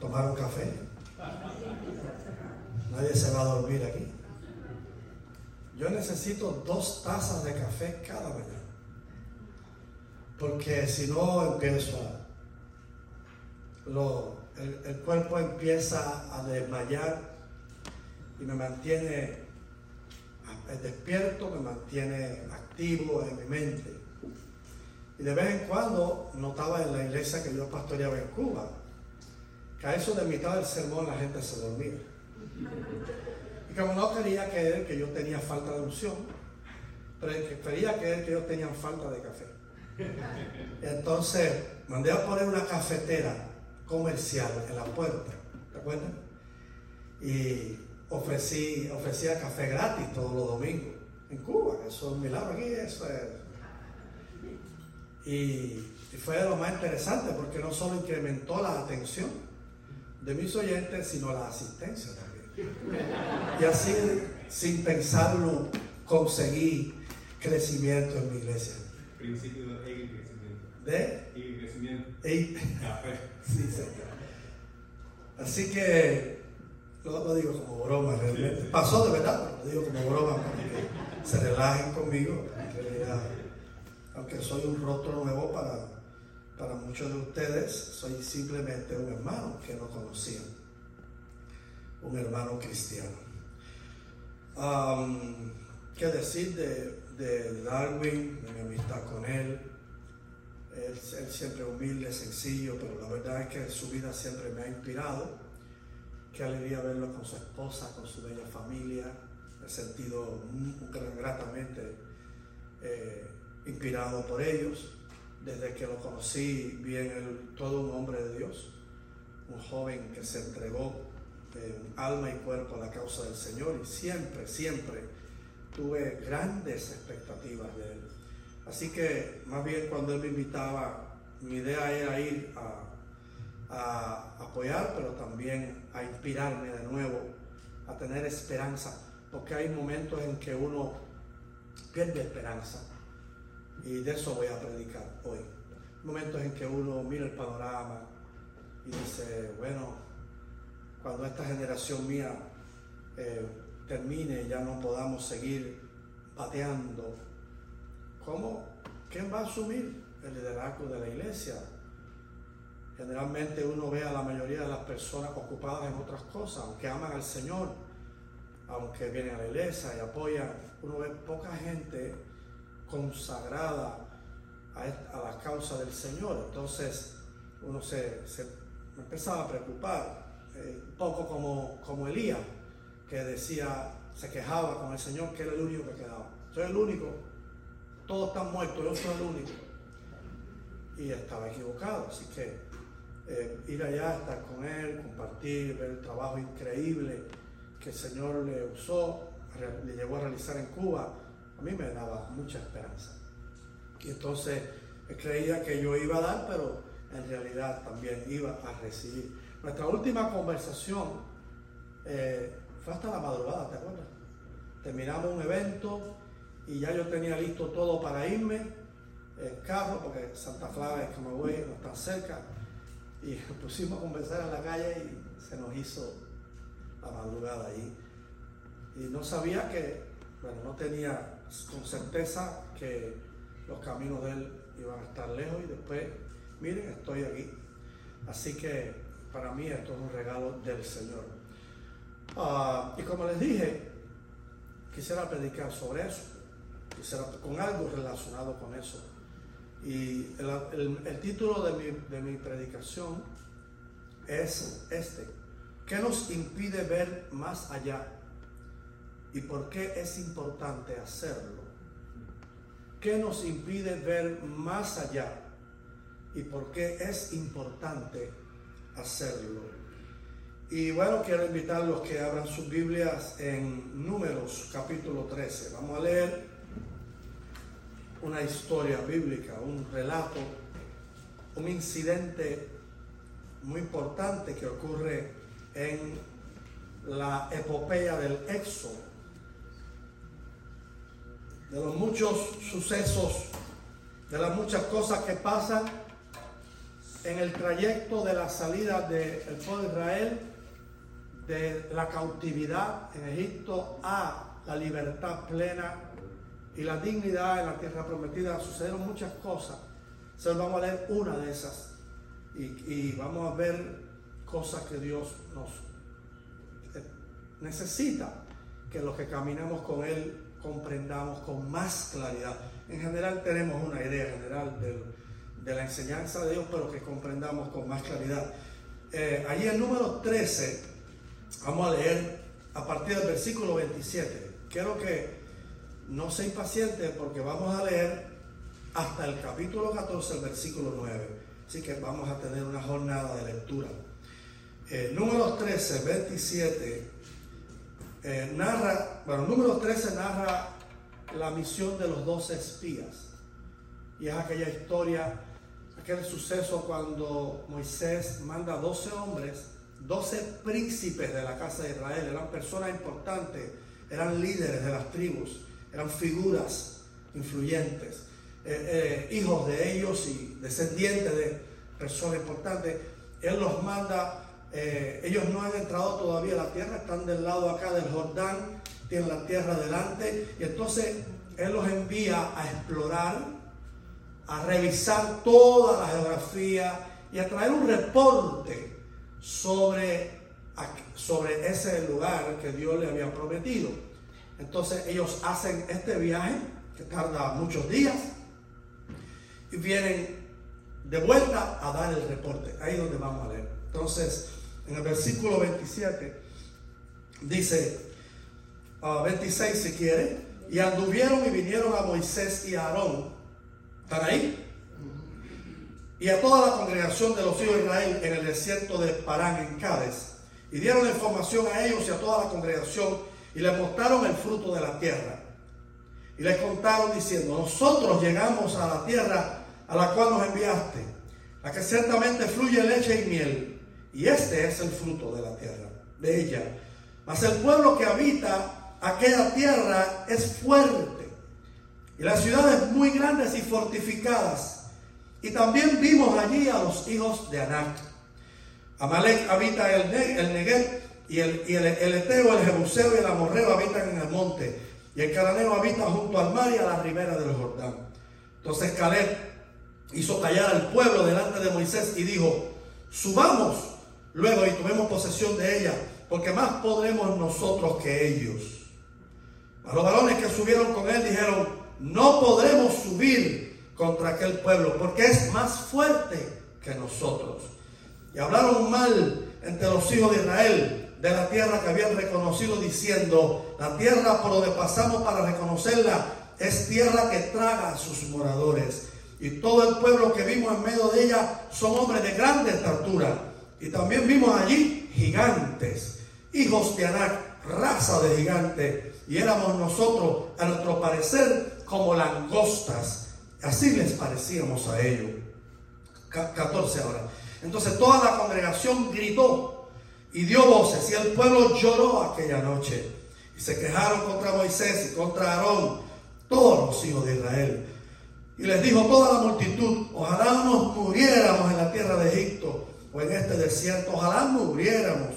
tomar un café. Nadie se va a dormir aquí. Yo necesito dos tazas de café cada mañana. Porque si no empiezo a... Lo, el, cuerpo empieza a desmayar y me mantiene despierto, me mantiene activo en mi mente. Y de vez en cuando notaba en la iglesia que yo pastoreaba en Cuba, que a eso de mitad del sermón la gente se dormía. Y como no quería creer que yo tenía falta de unción, quería creer que ellos tenían falta de café. Entonces mandé a poner una cafetera comercial en la puerta, ¿te acuerdas? Y ofrecí, ofrecía café gratis todos los domingos en Cuba, eso es un milagro aquí, eso es. Y, fue lo más interesante porque no solo incrementó la atención de mis oyentes, sino la asistencia también. Y así, sin pensarlo, conseguí crecimiento en mi iglesia. Principio de crecimiento. ¿De? crecimiento. Café. Sí, Así que lo, digo como broma realmente. Pasó de verdad, pero lo digo como broma para que se relajen conmigo. aunque soy un rostro nuevo para, para muchos de ustedes, soy simplemente un hermano que no conocían. Un hermano cristiano. ¿Qué decir de, Darwin, de mi amistad con él? Él, siempre humilde, sencillo, pero la verdad es que su vida siempre me ha inspirado. Qué alegría verlo con su esposa, con su bella familia. Me he sentido gratamente eh, inspirado por ellos. Desde que lo conocí, vi en él todo un hombre de Dios, un joven que se entregó en alma y cuerpo a la causa del Señor y siempre, siempre tuve grandes expectativas de él Así que más bien cuando él me invitaba, mi idea era ir a, apoyar, pero también a inspirarme de nuevo, a tener esperanza, porque hay momentos en que uno pierde esperanza. Y de eso voy a predicar hoy. Momentos en que uno mira el panorama y dice, bueno, cuando esta generación mía eh, termine, ya no podamos seguir pateando ¿Cómo? ¿Quién va a asumir el liderazgo de la iglesia? Generalmente uno ve a la mayoría de las personas ocupadas en otras cosas, aunque aman al Señor, aunque vienen a la iglesia y apoyan, uno ve poca gente consagrada a, la causa del Señor. Entonces uno se, empezaba a preocupar, eh, un poco como, como Elías, que decía, se quejaba con el Señor que era el único que quedaba. Soy el único todos están muertos, yo soy el único. Y estaba equivocado, así que eh, ir allá, estar con él, compartir, ver el trabajo increíble que el Señor le usó, le llevó a realizar en Cuba, a mí me daba mucha esperanza. Y entonces creía que yo iba a dar, pero en realidad también iba a recibir. Nuestra última conversación eh, fue hasta la madrugada, ¿te acuerdas? Terminamos un evento, y ya yo tenía listo todo para irme, el carro, porque Santa Clara y Camagüey no están cerca, y pusimos a conversar en la calle y se nos hizo la madrugada ahí. Y no sabía que, bueno, no tenía con certeza que los caminos de él iban a estar lejos y después, miren, estoy aquí. Así que para mí esto es un regalo del Señor. Ah, y como les dije, quisiera predicar sobre eso con algo relacionado con eso. Y el, título de mi, de mi predicación es este. ¿Qué nos impide ver más allá? ¿Y por qué es importante hacerlo? ¿Qué nos impide ver más allá? ¿Y por qué es importante hacerlo? Y bueno, quiero invitar a los que abran sus Biblias en Números capítulo 13. Vamos a leer una historia bíblica, un relato, un incidente muy importante que ocurre en la epopeya del Éxodo. De los muchos sucesos, de las muchas cosas que pasan en el trayecto de la salida del pueblo de Israel de la cautividad en Egipto a la libertad plena y la dignidad en la tierra prometida. Sucedieron muchas cosas. Entonces vamos a leer una de esas y, y vamos a ver cosas que Dios nos eh, necesita que los que caminamos con Él comprendamos con más claridad. En general tenemos una idea general de la enseñanza de Dios, pero que comprendamos con más claridad. Eh, allí el número 13, vamos a leer a partir del versículo 27. Quiero que no se impaciente porque vamos a leer hasta el capítulo 14, el versículo 9. Así que vamos a tener una jornada de lectura. Eh, número 13, 27 eh, narra, bueno, número 13 narra la misión de los dos espías. Y es aquella historia, aquel suceso cuando Moisés manda 12 hombres, 12 príncipes de la casa de Israel, eran personas importantes, eran líderes de las tribus, eran figuras influyentes, eh, eh, hijos de ellos y descendientes de personas importantes. Él los manda eh, ellos no han entrado todavía a la tierra, están del lado acá del Jordán, tienen la tierra delante, y entonces Él los envía a explorar, a revisar toda la geografía y a traer un reporte sobre, sobre ese lugar que Dios le había prometido. Entonces ellos hacen este viaje que tarda muchos días y vienen de vuelta a dar el reporte. Ahí es donde vamos a leer. Entonces, en el versículo 27, dice, 26 ah, si quiere, y anduvieron y vinieron a Moisés y a Aarón. ¿Están ahí? Y a toda la congregación de los hijos de Israel en el desierto de Parán, en Cádiz. Y dieron información a ellos y a toda la congregación y les mostraron el fruto de la tierra. Y les contaron diciendo, nosotros llegamos a la tierra a la cual nos enviaste, la que ciertamente fluye leche y miel y este es el fruto de la tierra, de ella. Mas el pueblo que habita aquella tierra es fuerte. Y las ciudades muy grandes y fortificadas. Y también vimos allí a los hijos de Anak. Amalek habita el, el Negev y el, y el, el Eteo, el Jebuseo y el Amorreo habitan en el monte. Y el Cananeo habita junto al mar y a la ribera del Jordán. Entonces Caleb hizo callar al pueblo delante de Moisés y dijo, subamos luego y tomemos posesión de ella, porque más podremos nosotros que ellos. A los varones que subieron con él dijeron, no podremos subir contra aquel pueblo, porque es más fuerte que nosotros. Y hablaron mal entre los hijos de Israel de la tierra que habían reconocido, diciendo, la tierra por donde pasamos para reconocerla es tierra que traga a sus moradores. Y todo el pueblo que vimos en medio de ella son hombres de grande estatura y también vimos allí gigantes, hijos de Anak, raza de gigantes. Y éramos nosotros, a nuestro parecer, como langostas. Así les parecíamos a ellos. 14 ahora. Entonces toda la congregación gritó y dio voces y el pueblo lloró aquella noche. Y se quejaron contra Moisés y contra Aarón, todos los hijos de Israel. Y les dijo toda la multitud, ojalá nos muriéramos en la tierra de Egipto en este desierto. Ojalá muriéramos.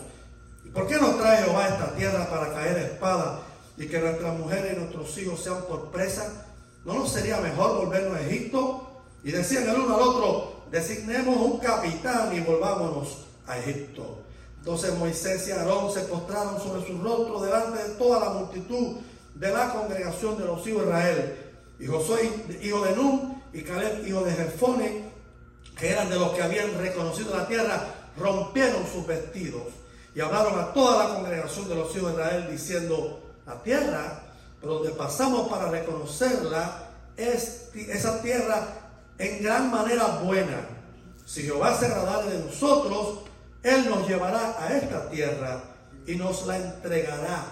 ¿Y por qué nos trae Jehová a esta tierra para caer espada y que nuestras mujeres y nuestros hijos sean por presa? ¿No nos sería mejor volvernos a Egipto? Y decían el uno al otro, designemos un capitán y volvámonos a Egipto. Entonces Moisés y Aarón se postraron sobre su rostro delante de toda la multitud de la congregación de los hijos de Israel. Y Josué, hijo de Nun, y Caleb, hijo de Jefone, que eran de los que habían reconocido la tierra, rompieron sus vestidos y hablaron a toda la congregación de los hijos de Israel diciendo, la tierra por donde pasamos para reconocerla es esa tierra en gran manera buena. Si Jehová se agradare de nosotros, Él nos llevará a esta tierra y nos la entregará,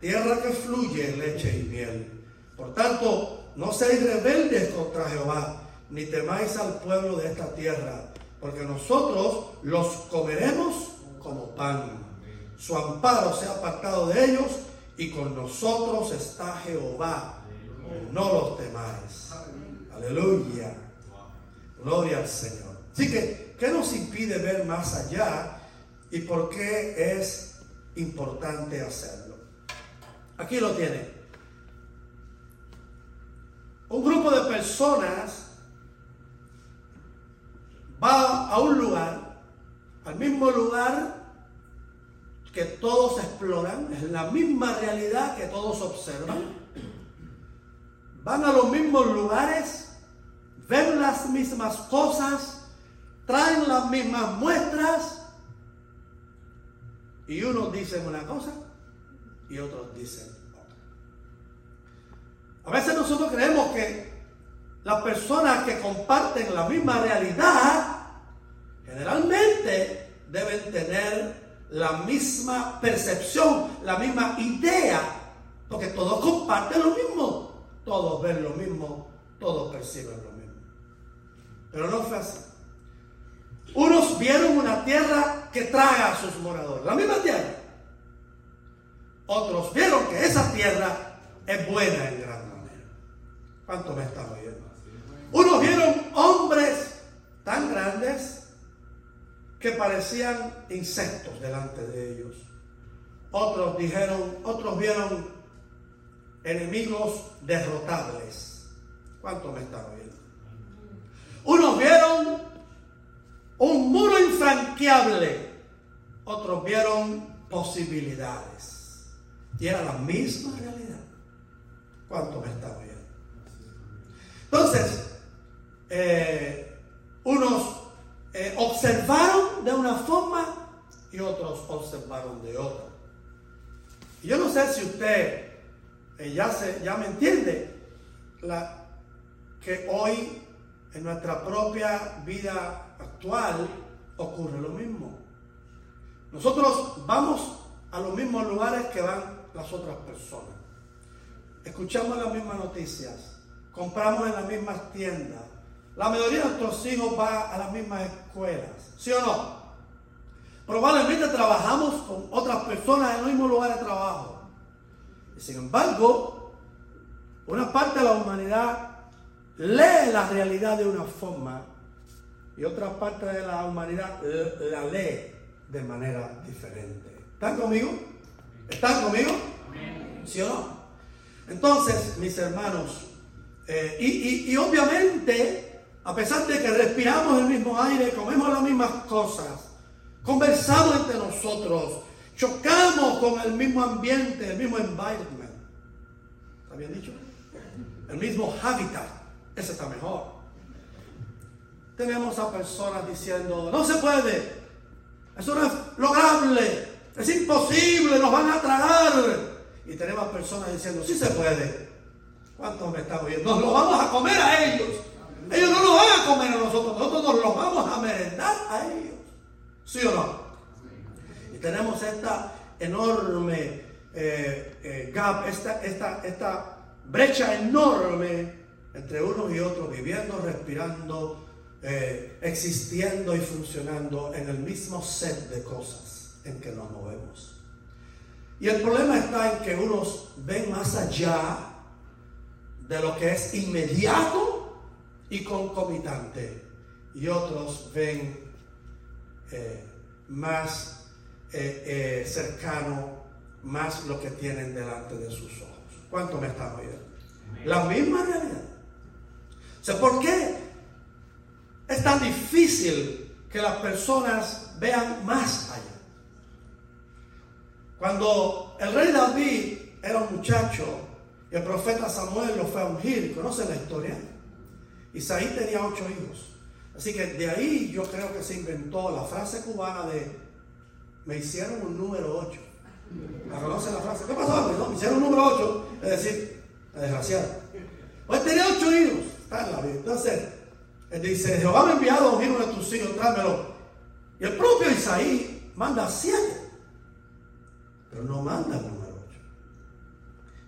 tierra que fluye leche y miel. Por tanto, no seáis rebeldes contra Jehová ni temáis al pueblo de esta tierra, porque nosotros los comeremos como pan. Su amparo se ha apartado de ellos y con nosotros está Jehová. No los temáis. Aleluya. Gloria al Señor. Así que ¿Qué nos impide ver más allá y por qué es importante hacerlo? Aquí lo tiene. Un grupo de personas va a un lugar, al mismo lugar que todos exploran, es la misma realidad que todos observan. Van a los mismos lugares, ven las mismas cosas, traen las mismas muestras y unos dicen una cosa y otros dicen otra. A veces nosotros creemos que las personas que comparten la misma realidad generalmente deben tener la misma percepción, la misma idea, porque todos comparten lo mismo, todos ven lo mismo, todos perciben lo mismo. Pero no fue así. Unos vieron una tierra que traga a sus moradores, la misma tierra. Otros vieron que esa tierra es buena en gran manera. ¿Cuánto me están oyendo? Unos vieron hombres tan grandes que parecían insectos delante de ellos. Otros dijeron, otros vieron enemigos derrotables. ¿Cuánto me están oyendo? Unos vieron un muro infranqueable, otros vieron posibilidades. Y era la misma realidad. ¿Cuánto me están oyendo? Entonces, eh, unos eh, observaron de una forma y otros observaron de otra. Y yo no sé si usted eh, ya, se, ya me entiende la, que hoy en nuestra propia vida actual ocurre lo mismo. Nosotros vamos a los mismos lugares que van las otras personas. Escuchamos las mismas noticias, compramos en las mismas tiendas, la mayoría de nuestros hijos va a las mismas escuelas, ¿sí o no? Probablemente trabajamos con otras personas en el mismo lugar de trabajo. Sin embargo, una parte de la humanidad lee la realidad de una forma y otra parte de la humanidad la lee de manera diferente. ¿Están conmigo? ¿Están conmigo? ¿Sí o no? Entonces, mis hermanos, eh, y obviamente a pesar de que respiramos el mismo aire, comemos las mismas cosas, conversamos entre nosotros, chocamos con el mismo ambiente, el mismo environment. ¿Está bien dicho? El mismo hábitat. Ese está mejor. Tenemos a personas diciendo, no se puede, eso no es lograble, es imposible, nos van a tragar. Y tenemos personas diciendo, sí se puede. ¿Cuántos me están oyendo? Nos lo vamos a comer a ellos. Ellos no lo van a comer a nosotros, nosotros nos lo vamos a merendar a ellos. ¿Sí o no? Y tenemos esta enorme eh, eh, gap, esta, esta, esta brecha enorme entre unos y otros, viviendo, respirando, eh, existiendo y funcionando en el mismo set de cosas en que nos movemos. Y el problema está en que unos ven más allá de lo que es inmediato y concomitante. Y otros ven eh, más eh, eh, cercano, más lo que tienen delante de sus ojos. ¿Cuánto me están oyendo? La misma realidad. O sea, ¿por qué es tan difícil que las personas vean más allá? Cuando el rey David era un muchacho y el profeta Samuel lo fue a ungir, ¿conocen la historia? Isaí tenía ocho hijos. Así que de ahí yo creo que se inventó la frase cubana de me hicieron un número ocho. ¿La conocen la frase? ¿Qué pasó? Me hicieron un número ocho. Es decir, la desgraciada. Pues tenía ocho hijos. Está en la vida. Entonces, él dice, Jehová me ha enviado a uno de tus hijos, tráemelo. Y el propio Isaí manda siete. Pero no manda el número ocho.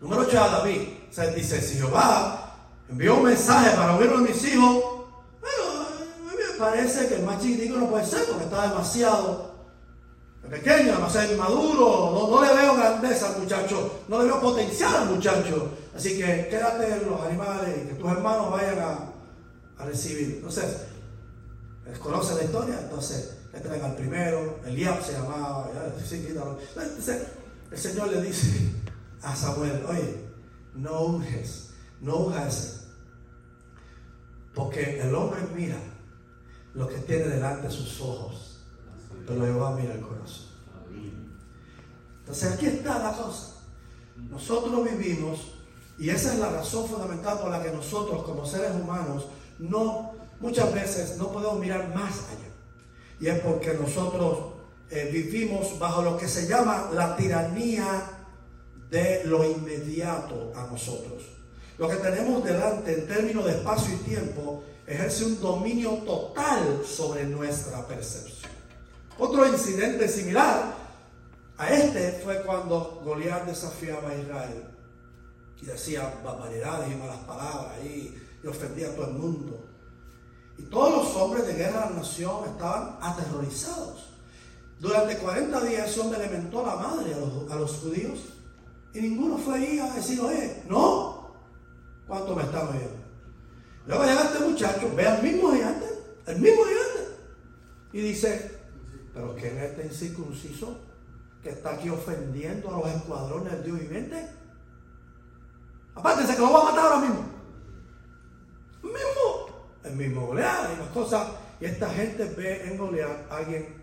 Número ocho a David. O sea, dice, si Jehová envió un mensaje para uno de mis hijos. Me parece que el más chiquitico no puede ser porque está demasiado pequeño, demasiado inmaduro. No, le veo grandeza al muchacho, no le veo potencial al muchacho. Así que quédate en los animales y que tus hermanos vayan a, a recibir. Entonces, ¿Conocen la historia? Entonces le traen al primero, Eliab se llamaba, Entonces, el Señor le dice a Samuel, oye, no unges, no unges, porque el hombre mira lo que tiene delante de sus ojos, pero Jehová mira el corazón. Entonces aquí está la cosa. Nosotros vivimos, y esa es la razón fundamental por la que nosotros como seres humanos no, muchas veces no podemos mirar más allá. Y es porque nosotros eh, vivimos bajo lo que se llama la tiranía de lo inmediato a nosotros. Lo que tenemos delante en términos de espacio y tiempo ejerce un dominio total sobre nuestra percepción. Otro incidente similar a este fue cuando Goliat desafiaba a Israel y decía barbaridades y malas palabras y, ofendía a todo el mundo. Y todos los hombres de guerra de la nación estaban aterrorizados. Durante 40 días ese hombre alimentó a la madre a los, judíos y ninguno fue ahí a decir, oye, no, ¿cuánto me están oyendo? Luego llega este muchacho, ve al mismo gigante, el mismo gigante, y dice, pero ¿quién es este incircunciso que está aquí ofendiendo a los escuadrones del Dios viviente? Aparte, que lo va a matar ahora mismo. El mismo, el mismo Goliat y las cosas. Y esta gente ve en Goliat a alguien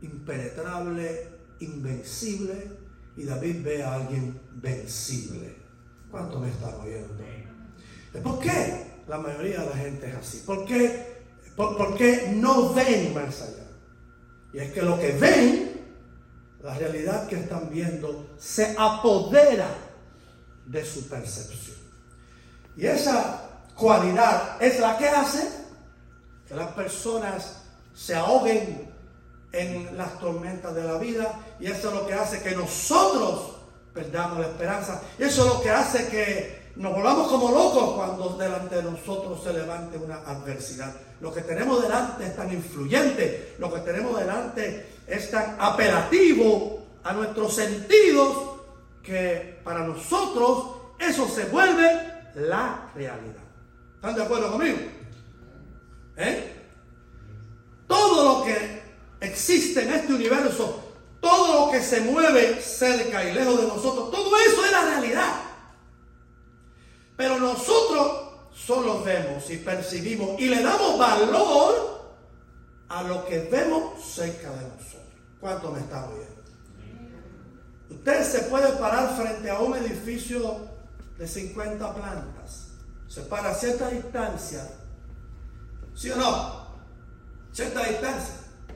impenetrable, invencible, y David ve a alguien vencible. ¿Cuánto me están oyendo? ¿Por qué la mayoría de la gente es así? ¿Por qué, por, qué no ven más allá? Y es que lo que ven, la realidad que están viendo, se apodera de su percepción. Y esa cualidad es la que hace que las personas se ahoguen en las tormentas de la vida y eso es lo que hace que nosotros perdamos la esperanza. Y eso es lo que hace que nos volvamos como locos cuando delante de nosotros se levante una adversidad. Lo que tenemos delante es tan influyente, lo que tenemos delante es tan apelativo a nuestros sentidos que para nosotros eso se vuelve la realidad. ¿Están de acuerdo conmigo? ¿Eh? Todo lo que existe en este universo, todo lo que se mueve cerca y lejos de nosotros, todo eso es la realidad. Pero nosotros solo vemos y percibimos y le damos valor a lo que vemos cerca de nosotros. ¿Cuánto me está oyendo? Usted se puede parar frente a un edificio de 50 plantas. Se para a cierta distancia. ¿Sí o no? Cierta distancia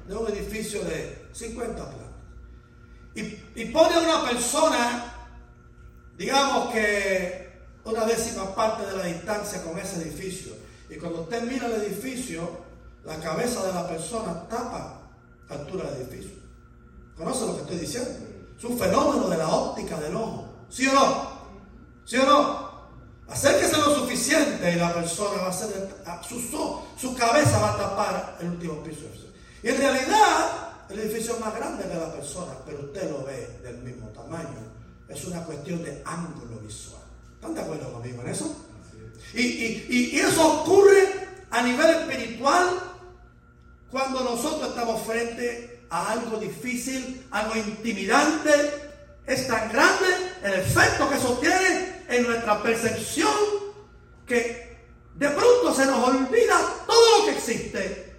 de un edificio de 50 plantas. Y, pone a una persona, digamos que una décima parte de la distancia con ese edificio. Y cuando usted mira el edificio, la cabeza de la persona tapa la altura del edificio. ¿Conoce lo que estoy diciendo? Es un fenómeno de la óptica del ojo. ¿Sí o no? ¿Sí o no? Acérquese lo suficiente y la persona va a ser, su, su cabeza va a tapar el último piso. Y en realidad, el edificio es más grande que la persona, pero usted lo ve del mismo tamaño. Es una cuestión de ángulo visual. ¿Están de acuerdo conmigo en eso? Y, eso ocurre a nivel espiritual cuando nosotros estamos frente a algo difícil, algo intimidante. Es tan grande el efecto que eso tiene en nuestra percepción que de pronto se nos olvida todo lo que existe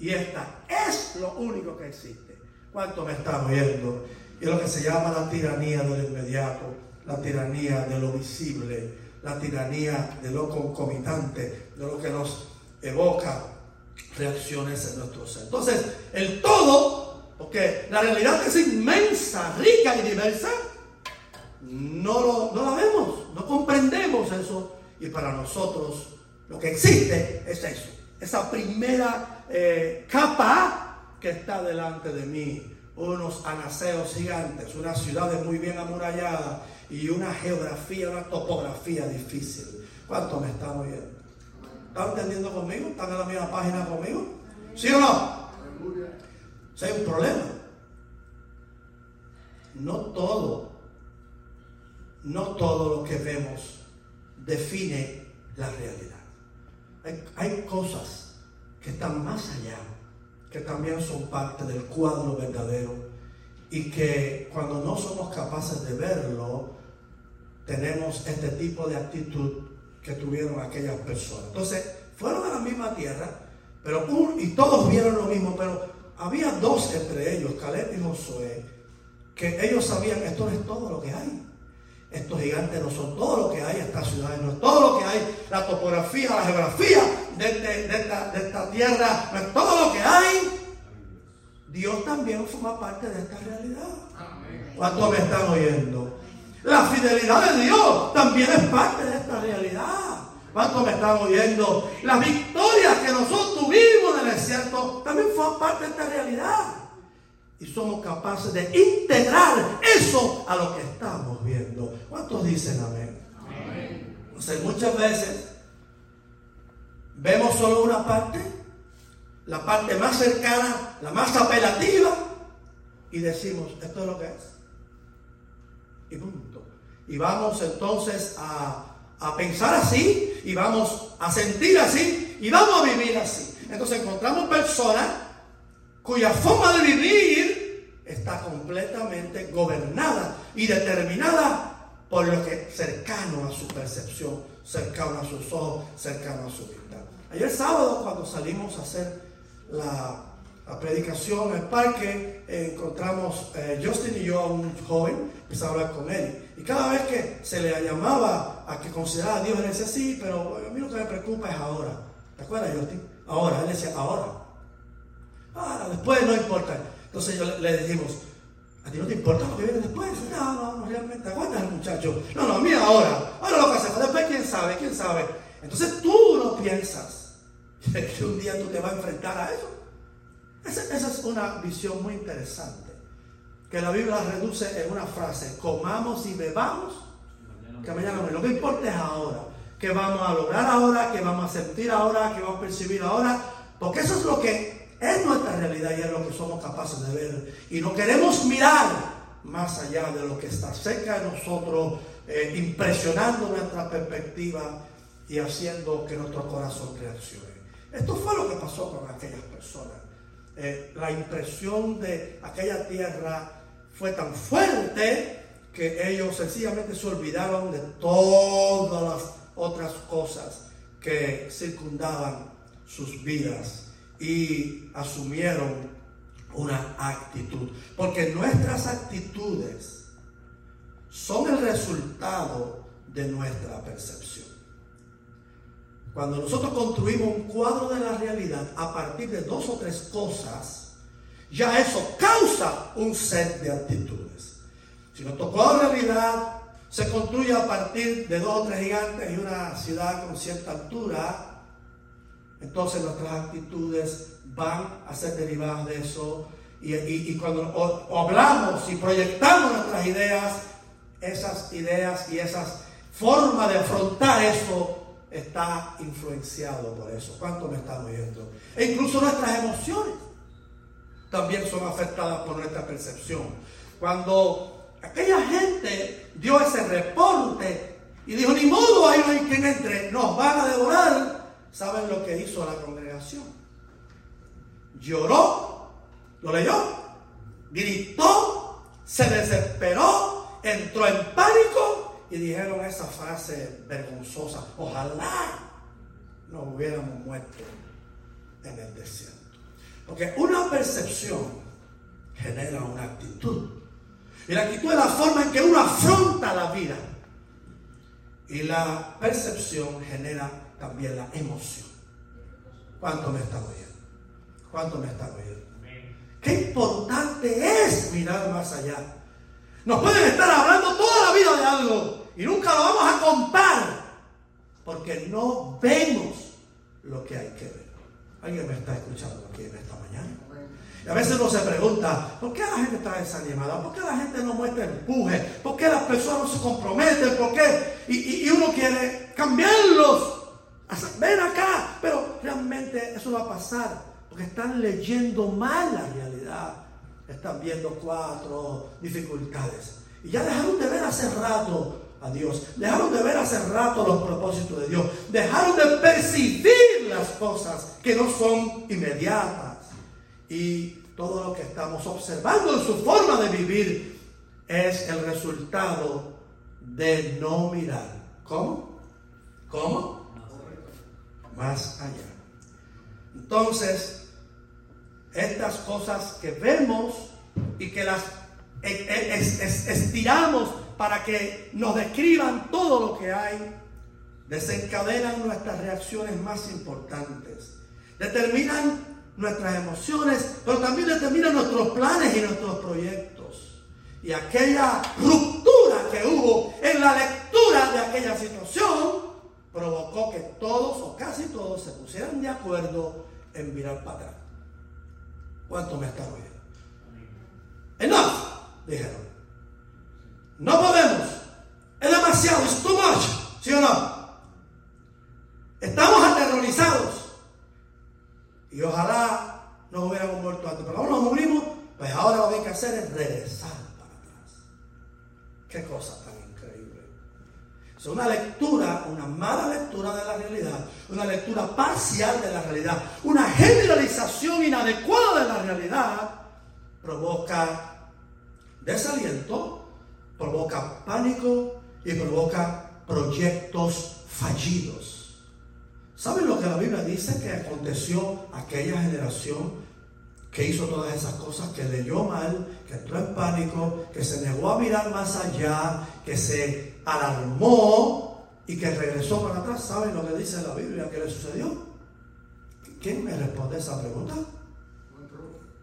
y esta es lo único que existe. ¿Cuánto me están viendo? Y lo que se llama la tiranía del inmediato, la tiranía de lo visible, la tiranía de lo concomitante, de lo que nos evoca reacciones en nuestro ser. Entonces, el todo, porque la realidad es inmensa, rica y diversa, no, no la vemos, no comprendemos eso. Y para nosotros lo que existe es eso, esa primera eh, capa que está delante de mí. Unos anaseos gigantes, una ciudad muy bien amurallada y una geografía, una topografía difícil. ¿Cuánto me están oyendo? ¿Están entendiendo conmigo? ¿Están en la misma página conmigo? ¿Sí o no? Si hay un problema. No todo, no todo lo que vemos define la realidad. hay cosas que están más allá, que también son parte del cuadro verdadero y que cuando no somos capaces de verlo, tenemos este tipo de actitud que tuvieron aquellas personas. Entonces, fueron a la misma tierra, pero y todos vieron lo mismo, pero había dos entre ellos, Caleb y Josué, que ellos sabían, esto no es todo lo que hay. Estos gigantes no son todo lo que hay, estas ciudades no es todo lo que hay, la topografía, la geografía de, esta, tierra no es todo lo que hay. Dios también forma parte de esta realidad. ¿Cuántos me están oyendo? La fidelidad de Dios también es parte de esta realidad. ¿Cuántos me están oyendo? Las victorias que nosotros tuvimos en el desierto también fueron parte de esta realidad y somos capaces de integrar eso a lo que estamos viendo. ¿Cuántos dicen amén? amén. Entonces, muchas veces vemos solo una parte, la parte más cercana, la más apelativa, y decimos, esto es lo que es. Y punto. Y vamos entonces a, a pensar así, y vamos a sentir así, y vamos a vivir así. Entonces encontramos personas cuya forma de vivir está completamente gobernada y determinada por lo que cercano a su percepción, cercano a sus ojos, cercano a su vista. Ayer sábado cuando salimos a hacer la, predicación en el parque, encontramos eh, Justin y yo a un joven, empezamos a hablar con él. Y cada vez que se le llamaba a que considerara a Dios, él decía, sí, pero a mí lo que me preocupa es ahora. ¿Te acuerdas, Justin? Ahora, él decía, ahora. Ahora, después no importa. Entonces yo le, decimos, ¿a ti no te importa lo que viene después? No, no, no, realmente, aguanta el muchacho. No, no, mira ahora, ahora lo que después quién sabe, quién sabe. Entonces tú no piensas que un día tú te vas a enfrentar a eso. Esa, esa es una visión muy interesante, que la Biblia reduce en una frase, comamos y bebamos, que mañana lo que importa es ahora, que vamos a lograr ahora, que vamos a sentir ahora, que vamos a percibir ahora, porque eso es lo que es nuestra realidad y es lo que somos capaces de ver. Y no queremos mirar más allá de lo que está cerca de nosotros, eh, impresionando nuestra perspectiva y haciendo que nuestro corazón reaccione. Esto fue lo que pasó con aquellas personas. Eh, la impresión de aquella tierra fue tan fuerte que ellos sencillamente se olvidaron de todas las otras cosas que circundaban sus vidas y asumieron una actitud. Porque nuestras actitudes son el resultado de nuestra percepción. Cuando nosotros construimos un cuadro de la realidad a partir de dos o tres cosas, ya eso causa un set de actitudes. Si nuestro cuadro de realidad se construye a partir de dos o tres gigantes y una ciudad con cierta altura, entonces nuestras actitudes van a ser derivadas de eso. Y, cuando hablamos y proyectamos nuestras ideas, esas ideas y esas formas de afrontar eso está influenciado por eso. ¿Cuánto me están oyendo? E incluso nuestras emociones también son afectadas por nuestra percepción. Cuando aquella gente dio ese reporte y dijo, ni modo hay quien entre, nos van a devorar, ¿Saben lo que hizo la congregación? Lloró, lo leyó, gritó, se desesperó, entró en pánico y dijeron esa frase vergonzosa, ojalá nos hubiéramos muerto en el desierto. Porque una percepción genera una actitud. Y la actitud es la forma en que uno afronta la vida. Y la percepción genera también la emoción. ¿Cuánto me están oyendo? ¿Cuánto me están oyendo? Qué importante es mirar más allá. Nos pueden estar hablando toda la vida de algo y nunca lo vamos a contar porque no vemos lo que hay que ver. ¿Alguien me está escuchando aquí en esta mañana? Y a veces uno se pregunta, ¿por qué la gente está desanimada? ¿Por qué la gente no muestra empuje? ¿Por qué las personas no se comprometen? ¿Por qué? Y uno quiere cambiarlos. Ven acá, pero realmente eso va a pasar porque están leyendo mal la realidad. Están viendo cuatro dificultades. Y ya dejaron de ver hace rato a Dios. Dejaron de ver hace rato los propósitos de Dios. Dejaron de percibir las cosas que no son inmediatas. Y todo lo que estamos observando en su forma de vivir es el resultado de no mirar. ¿Cómo? ¿Cómo? Más allá. Entonces, estas cosas que vemos y que las estiramos para que nos describan todo lo que hay, desencadenan nuestras reacciones más importantes, determinan nuestras emociones, pero también determinan nuestros planes y nuestros proyectos. Y aquella ruptura que hubo en la lectura de aquella situación provocó que todos o casi todos se pusieran de acuerdo en mirar para atrás. ¿Cuánto me está oyendo? Enough, dijeron. No podemos. Es demasiado, es too much. ¿Sí o no? Estamos aterrorizados. Y ojalá nos hubiéramos muerto antes. Pero ahora nos morimos, pues ahora lo que hay que hacer es regresar para atrás. Qué cosa tan. Es una lectura, una mala lectura de la realidad, una lectura parcial de la realidad, una generalización inadecuada de la realidad provoca desaliento, provoca pánico y provoca proyectos fallidos. ¿Saben lo que la Biblia dice que aconteció aquella generación que hizo todas esas cosas, que leyó mal, que entró en pánico, que se negó a mirar más allá, que se alarmó y que regresó para atrás? ¿Saben lo que dice la Biblia que le sucedió? ¿Quién me responde esa pregunta?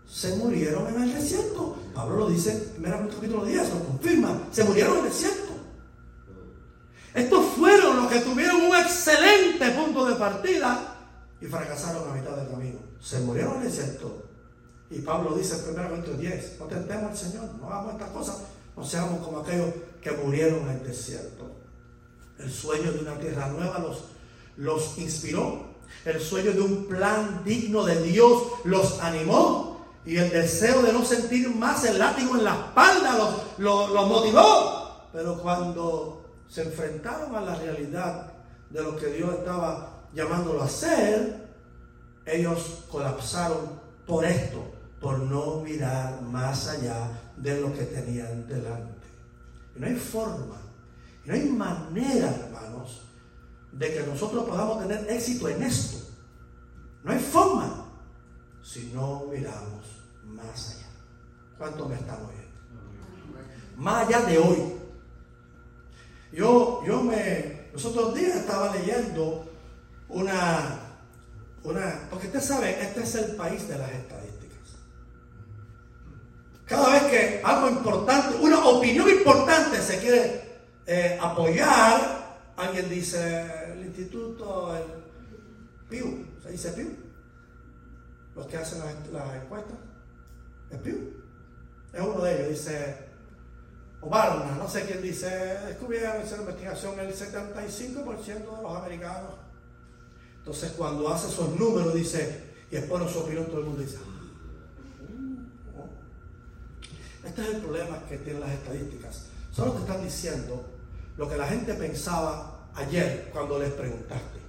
se murieron en el desierto. Pablo lo dice en 1 capítulo 10, lo confirma. Se murieron en el desierto. Estos fueron los que tuvieron un excelente punto de partida y fracasaron a mitad del camino. Se murieron en el desierto. Y Pablo dice en 1 Corintios 10, no tentemos al Señor, no hagamos estas cosas, no seamos como aquellos murieron en el desierto. El sueño de una tierra nueva los, los inspiró. El sueño de un plan digno de Dios los animó y el deseo de no sentir más el látigo en la espalda los lo, motivó. Pero cuando se enfrentaron a la realidad de lo que Dios estaba llamándolo a hacer, ellos colapsaron por esto, por no mirar más allá de lo que tenían delante. No hay forma, no hay manera, hermanos, de que nosotros podamos tener éxito en esto. No hay forma si no miramos más allá. ¿Cuánto me están oyendo? Más allá de hoy. Yo, yo me, los otros días estaba leyendo una, una, porque usted sabe, este es el país de las estadísticas. Cada vez que algo importante, una opinión importante se quiere eh, apoyar, alguien dice el instituto, el PIU, se dice PIU, los que hacen las, encuestas. Es Es uno de ellos, dice Obama, no sé quién dice, descubrieron esa investigación el 75% de los americanos. Entonces cuando hace esos números dice, y expone su opinión, todo el mundo dice, ah, este es el problema que tienen las estadísticas. Solo te están diciendo lo que la gente pensaba ayer cuando les preguntaste.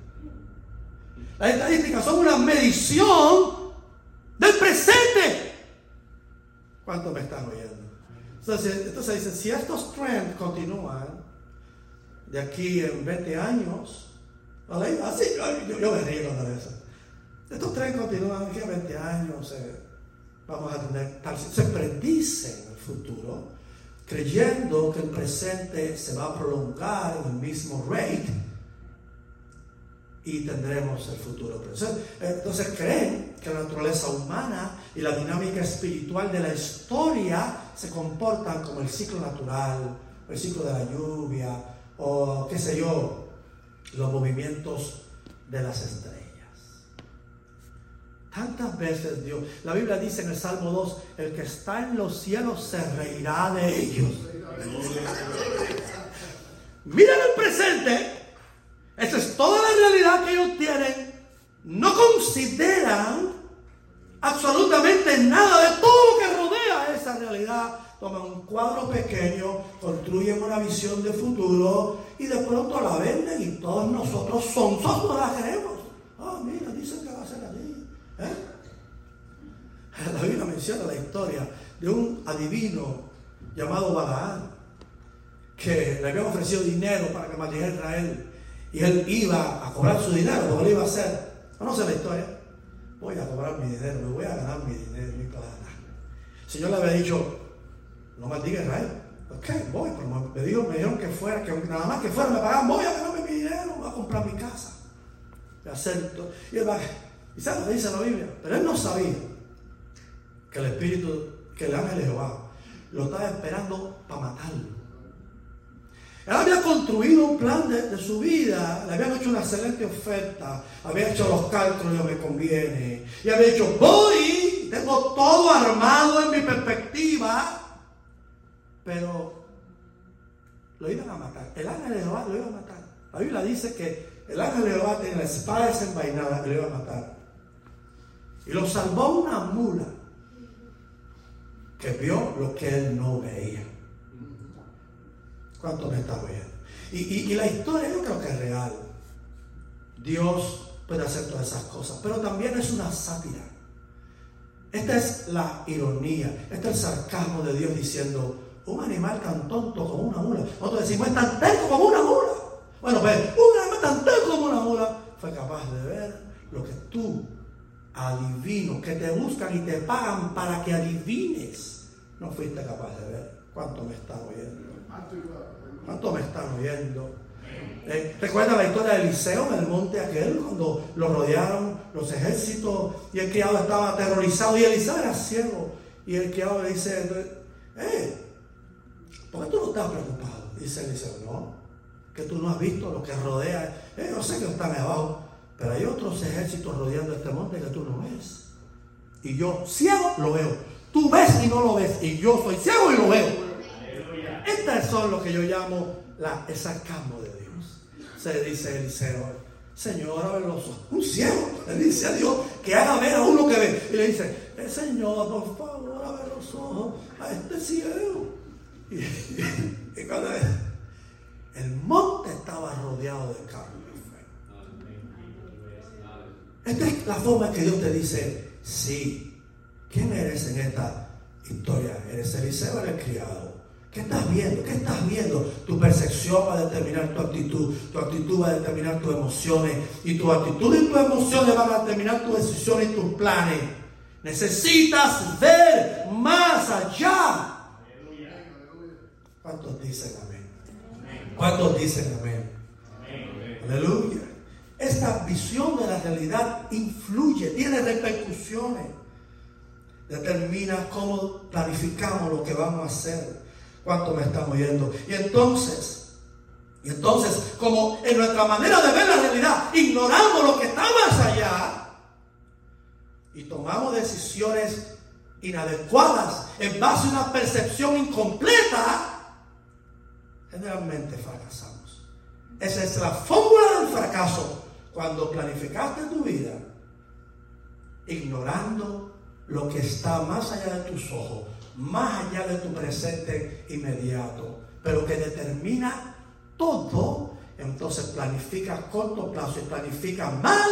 Las estadísticas son una medición del presente. ¿Cuánto me están oyendo? Entonces, entonces dicen, si estos trends continúan de aquí en 20 años, Así, yo, me río de eso. Estos trends continúan de aquí en 20 años, eh, vamos a tener tal, se predice en el futuro, creyendo que el presente se va a prolongar en el mismo rate y tendremos el futuro presente. Entonces creen que la naturaleza humana y la dinámica espiritual de la historia se comportan como el ciclo natural, el ciclo de la lluvia o qué sé yo, los movimientos de las estrellas. Tantas veces Dios, la Biblia dice en el Salmo 2, el que está en los cielos se reirá de ellos. Mira el presente esa es toda la realidad que ellos tienen. No consideran absolutamente nada de todo lo que rodea esa realidad toman un cuadro pequeño, construyen una visión de futuro y de pronto la venden y todos nosotros son, no la queremos. Ah, mira, dicen que va a ser así. La Biblia menciona la historia de un adivino llamado Balaán que le habían ofrecido dinero para que maldijera a Israel y él iba a cobrar su dinero, como lo iba a hacer. ¿Conoce la historia? Voy a cobrar mi dinero, me voy a ganar mi dinero, mi plata. El Señor le había dicho, no maldiga a Israel. Ok, voy, pero me, dijo, me dijeron que fuera, que nada más que fuera me pagaban, voy a ganarme mi dinero, voy a comprar mi casa. Y acepto. Y él va, sabe lo dice la Biblia, pero él no sabía que el Espíritu, que el ángel de Jehová lo estaba esperando para matarlo. Él había construido un plan de, su vida, le habían hecho una excelente oferta, había hecho los cálculos, me conviene, y había dicho, voy, tengo todo armado en mi perspectiva, pero lo iban a matar. El ángel de Jehová lo iba a matar. La Biblia dice que el ángel de Jehová tiene la espada desenvainada que lo iba a matar. Y lo salvó una mula que vio lo que él no veía. ¿Cuánto me está viendo? Y, la historia yo creo que es real. Dios puede hacer todas esas cosas, pero también es una sátira. Esta es la ironía, este es el sarcasmo de Dios diciendo, un animal tan tonto como una mula. Nosotros decimos, es tan terco como una mula. Bueno, pues un animal tan terco como una mula fue capaz de ver lo que tú, adivino, que te buscan y te pagan para que adivines, no fuiste capaz de ver. ¿Cuánto me están oyendo? ¿Cuánto me están oyendo? Eh, ¿Recuerda la historia de Eliseo en el monte aquel cuando lo rodearon los ejércitos y el criado estaba aterrorizado y Eliseo era ciego y el criado le dice, eh, ¿por qué tú no estás preocupado? Dice Eliseo, no, que tú no has visto lo que rodea. Eh, yo sé que están abajo, pero hay otros ejércitos rodeando este monte que tú no ves. Y yo, ciego, lo veo. Tú ves y no lo ves. Y yo soy ciego y lo veo. Estas son lo que yo llamo la, el sarcasmo de Dios. Se dice Eliseo, Señor, abre los ojos. Un ciego le dice a Dios que haga ver a uno que ve. Y le dice, el Señor, por favor, abre los ojos a este ciego. Y, cuando el monte estaba rodeado de carne. Esta es la forma que Dios te dice, sí, ¿quién eres en esta historia? ¿Eres Eliseo o eres criado? ¿Qué estás viendo? ¿Qué estás viendo? Tu percepción va a determinar tu actitud, tu actitud va a determinar tus emociones y tu actitud y tus emociones van a determinar tus decisiones y tus planes. Necesitas ver más allá. ¿Cuántos dicen amén? ¿Cuántos dicen amén? Aleluya. Esta visión de la realidad influye, tiene repercusiones. Determina cómo planificamos lo que vamos a hacer. ¿Cuánto me están oyendo? Y entonces, y entonces, como en nuestra manera de ver la realidad, ignoramos lo que está más allá y tomamos decisiones inadecuadas en base a una percepción incompleta, generalmente fracasamos. Esa es la fórmula del fracaso cuando planificaste tu vida ignorando lo que está más allá de tus ojos más allá de tu presente inmediato, pero que determina todo, entonces planifica a corto plazo y planifica mal,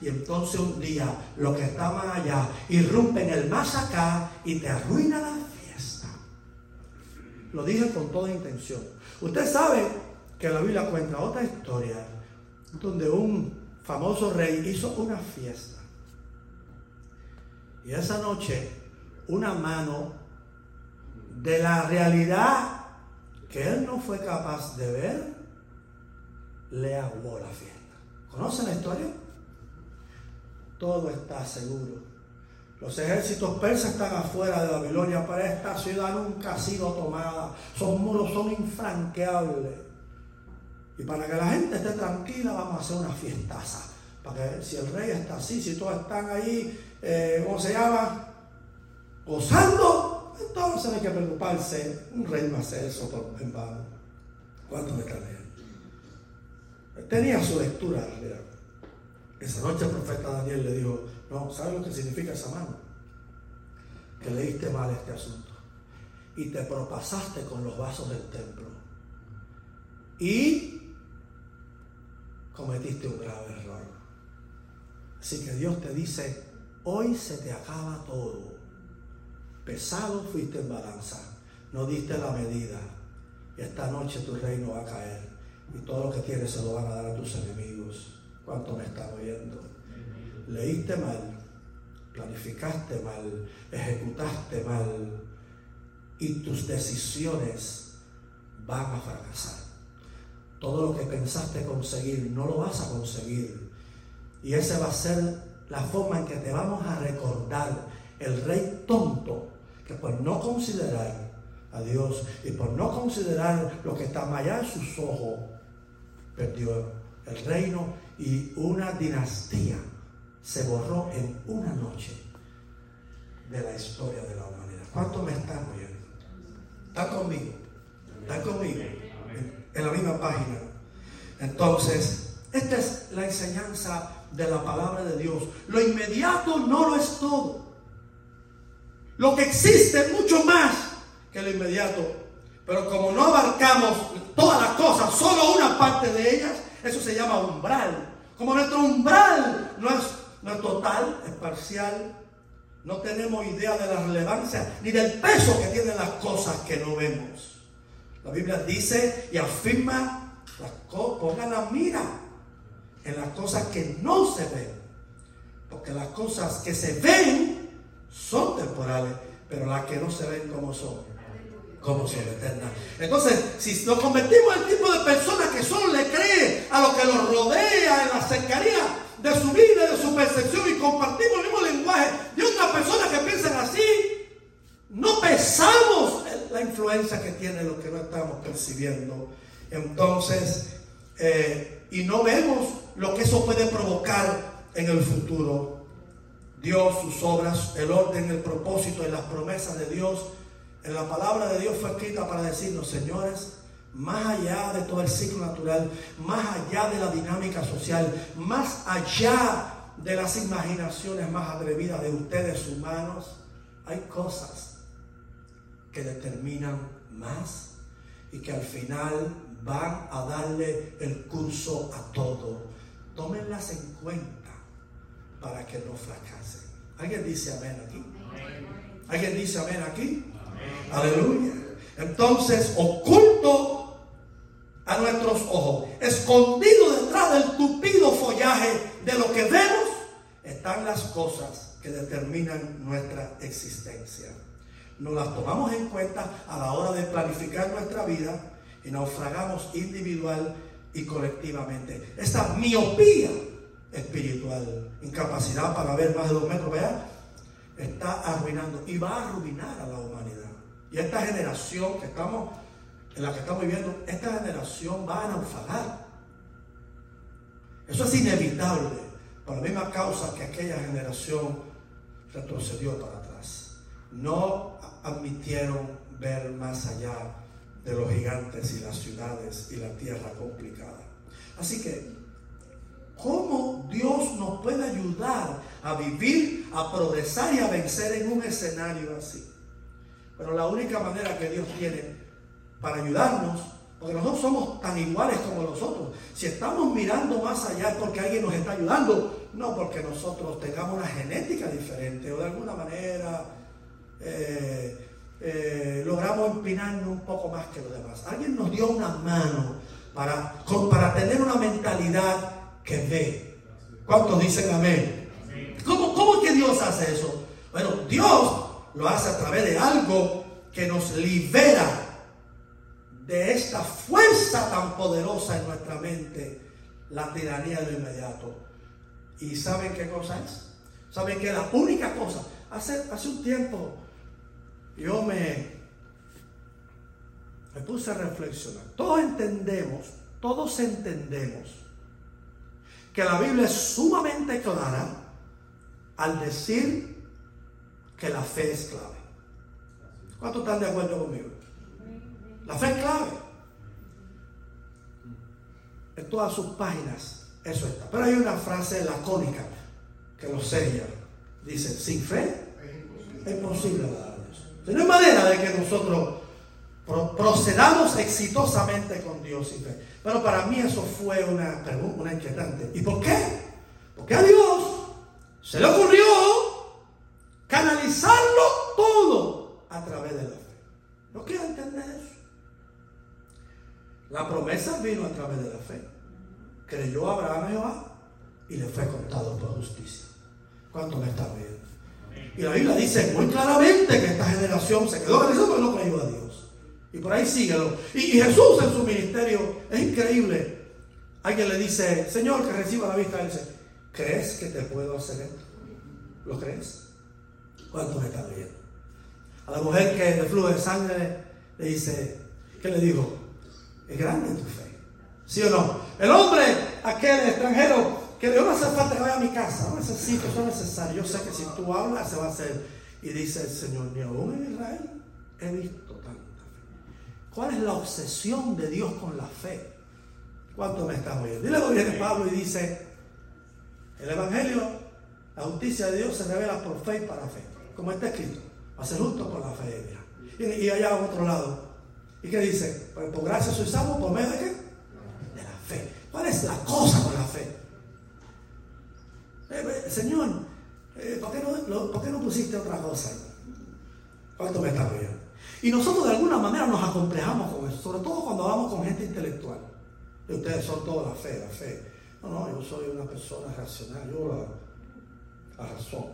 y entonces un día lo que está más allá irrumpe en el más acá y te arruina la fiesta. Lo dije con toda intención. Usted sabe que la Biblia cuenta otra historia donde un famoso rey hizo una fiesta. Y esa noche una mano de la realidad que él no fue capaz de ver, le aguó la fiesta. ¿Conocen la historia? Todo está seguro. Los ejércitos persas están afuera de Babilonia, pero esta ciudad nunca ha sido tomada. Son muros, son infranqueables. Y para que la gente esté tranquila, vamos a hacer una fiestaza. Para que si el rey está así, si todos están ahí, eh, ¿cómo se llama? Gozando, entonces no hay que preocuparse. Un rey no hace eso en vano. ¿Cuánto me está Tenía su lectura. Esa noche el profeta Daniel le dijo, no, ¿sabes lo que significa esa mano? Que leíste mal este asunto. y te propasaste con los vasos del templo. Y cometiste un grave error. Así que Dios te dice, hoy se te acaba todo. Pesado fuiste en balanza, no diste la medida. Y esta noche tu reino va a caer. Y todo lo que tienes se lo van a dar a tus enemigos. ¿Cuánto me están oyendo? Leíste mal, planificaste mal, ejecutaste mal. Y tus decisiones van a fracasar. Todo lo que pensaste conseguir, no lo vas a conseguir. Y esa va a ser la forma en que te vamos a recordar el rey tonto que por no considerar a Dios y por no considerar lo que está allá de sus ojos, perdió el reino y una dinastía se borró en una noche de la historia de la humanidad. ¿Cuánto me están oyendo? ¿Están conmigo? ¿Están conmigo? En la misma página. Entonces, esta es la enseñanza de la palabra de Dios. Lo inmediato no lo es todo. Lo que existe es mucho más que lo inmediato. Pero como no abarcamos todas las cosas, solo una parte de ellas, eso se llama umbral. Como nuestro umbral no es, no es total, es parcial, no tenemos idea de la relevancia ni del peso que tienen las cosas que no vemos. La Biblia dice y afirma, pongan la mira en las cosas que no se ven. Porque las cosas que se ven son temporales, pero las que no se ven como son, como son eternas. Entonces, si nos convertimos en el tipo de personas que solo le cree a lo que los rodea en la cercanía de su vida, de su percepción y compartimos el mismo lenguaje de otras personas que piensan así, no pesamos la influencia que tiene lo que no estamos percibiendo. Entonces, eh, y no vemos lo que eso puede provocar en el futuro. Dios, sus obras, el orden, el propósito y las promesas de Dios. En la palabra de Dios fue escrita para decirnos, señores, más allá de todo el ciclo natural, más allá de la dinámica social, más allá de las imaginaciones más atrevidas de ustedes humanos, hay cosas que determinan más y que al final van a darle el curso a todo. Tómenlas en cuenta para que no fracasen. ¿Alguien dice amén aquí? ¿Alguien dice amén aquí? Aleluya. Entonces, oculto a nuestros ojos, escondido detrás del tupido follaje de lo que vemos, están las cosas que determinan nuestra existencia. Nos las tomamos en cuenta a la hora de planificar nuestra vida y naufragamos individual y colectivamente. Esta miopía espiritual, incapacidad para ver más de dos metros, vea, está arruinando y va a arruinar a la humanidad. Y esta generación que estamos, en la que estamos viviendo, esta generación va a naufragar. Eso es inevitable, por la misma causa que aquella generación retrocedió para atrás. No admitieron ver más allá de los gigantes y las ciudades y la tierra complicada. Así que, ¿cómo Dios nos puede ayudar a vivir, a progresar y a vencer en un escenario así? Pero la única manera que Dios tiene para ayudarnos, porque nosotros somos tan iguales como los otros, si estamos mirando más allá porque alguien nos está ayudando, no porque nosotros tengamos una genética diferente o de alguna manera eh, eh, logramos empinarnos un poco más que los demás. Alguien nos dio una mano para, para tener una mentalidad que ve. ¿Cuántos dicen amén? ¿Cómo, ¿Cómo que Dios hace eso? Bueno, Dios lo hace a través de algo que nos libera de esta fuerza tan poderosa en nuestra mente, la tiranía de lo inmediato. ¿Y saben qué cosa es? ¿Saben que la única cosa? Hace, hace un tiempo yo me, me puse a reflexionar. Todos entendemos, todos entendemos que la Biblia es sumamente clara al decir que la fe es clave. ¿Cuántos están de acuerdo conmigo? La fe es clave. En todas sus páginas eso está. Pero hay una frase lacónica que lo sella. Dice, sin fe es imposible No hay manera de que nosotros procedamos exitosamente con Dios y fe. Pero para mí eso fue una pregunta, una inquietante. ¿Y por qué? Porque a Dios se le ocurrió canalizarlo todo a través de la fe. ¿No quiero entender eso? La promesa vino a través de la fe. Creyó Abraham a Jehová y le fue contado por justicia. ¿Cuánto me está viendo? Y la Biblia dice muy claramente que esta generación se quedó eso porque no creyó a Dios. Y por ahí síguelo. Y, Jesús en su ministerio es increíble. Alguien le dice, Señor, que reciba la vista. Él dice, ¿crees que te puedo hacer esto? ¿Lo crees? ¿Cuánto me está? A la mujer que de flujo de sangre le dice, ¿qué le dijo? Es grande tu fe. ¿Sí o no? El hombre, aquel extranjero, que yo no hace falta que vaya a mi casa, no necesito, eso es necesario. Yo sé que si tú hablas se va a hacer. Y dice el Señor, ni aún en Israel he visto tanta fe. ¿Cuál es la obsesión de Dios con la fe? ¿Cuánto me estás oyendo? Y luego viene Pablo y dice, el Evangelio, la justicia de Dios se revela por fe y para fe, como está escrito, va a ser justo por la fe. Mira. Y, allá a otro lado, ¿y qué dice? Pues por gracia soy salvo por medio de qué? De la fe. ¿Cuál es la cosa con la fe? Eh, eh, señor, eh, ¿por, qué no, ¿por, qué no, pusiste otra cosa? ¿Cuánto me está viendo? Y nosotros de alguna manera nos acomplejamos con eso, sobre todo cuando hablamos con gente intelectual. Y ustedes son toda la fe, la fe. No, no, yo soy una persona racional, yo la, la razón.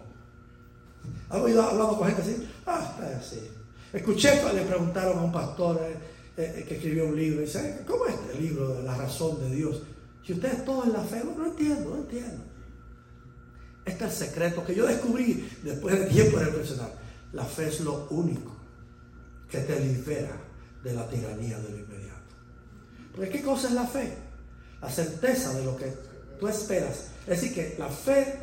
¿Has oído hablando con gente así? Ah, está así. Escuché, le preguntaron a un pastor que escribió un libro, y dice, ¿cómo es este libro de la razón de Dios? Si ustedes todos en la fe, no entiendo, no entiendo. Este es el secreto que yo descubrí después de tiempo reflexionar. La fe es lo único que te libera de la tiranía de lo inmediato. Porque ¿qué cosa es la fe? La certeza de lo que tú esperas. Es decir, que la fe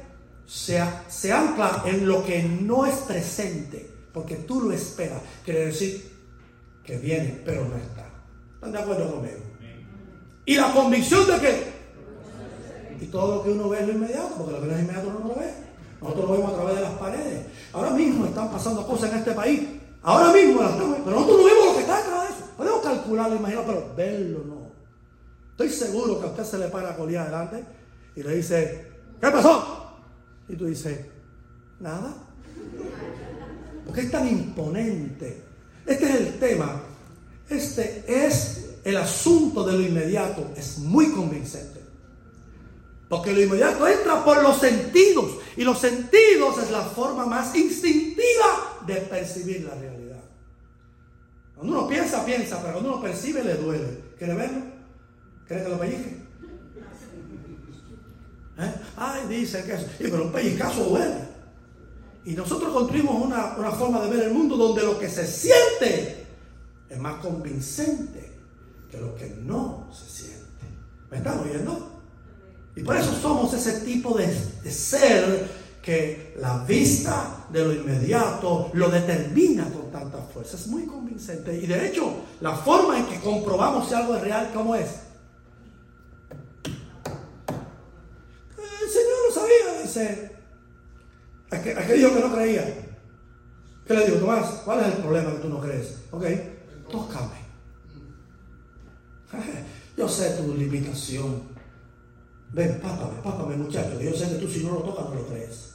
se, se ancla en lo que no es presente, porque tú lo esperas. Quiere decir que viene, pero no está. ¿Están de acuerdo conmigo? Y la convicción de que y todo lo que uno ve es lo inmediato, porque lo que no es inmediato no lo ve. Nosotros lo vemos a través de las paredes. Ahora mismo están pasando cosas en este país. Ahora mismo las estamos pero nosotros no vemos lo que está detrás de eso. Podemos calcularlo, imaginar, pero verlo no. Estoy seguro que a usted se le para Colía adelante y le dice, ¿qué pasó? Y tú dices, nada. Porque es tan imponente. Este es el tema. Este es el asunto de lo inmediato. Es muy convincente. Porque lo inmediato entra por los sentidos. Y los sentidos es la forma más instintiva de percibir la realidad. Cuando uno piensa, piensa, pero cuando uno percibe, le duele. ¿Quiere verlo? ¿Quiere que lo pellizque? ¿Eh? Ay, dice que eso. pero un pellizcazo duele. Y nosotros construimos una, una forma de ver el mundo donde lo que se siente es más convincente que lo que no se siente. ¿Me están oyendo? Y por eso somos ese tipo de, ser que la vista de lo inmediato lo determina con tanta fuerza. Es muy convincente. Y de hecho, la forma en que comprobamos si algo es real, ¿cómo es? El Señor lo sabía, dice. Aquel dijo que no creía. ¿Qué le digo, Tomás? ¿Cuál es el problema que tú no crees? Ok, tócame. Yo sé tu limitación. Ven, pápame, pápame muchacho, yo sé que tú si no lo tocas no lo crees.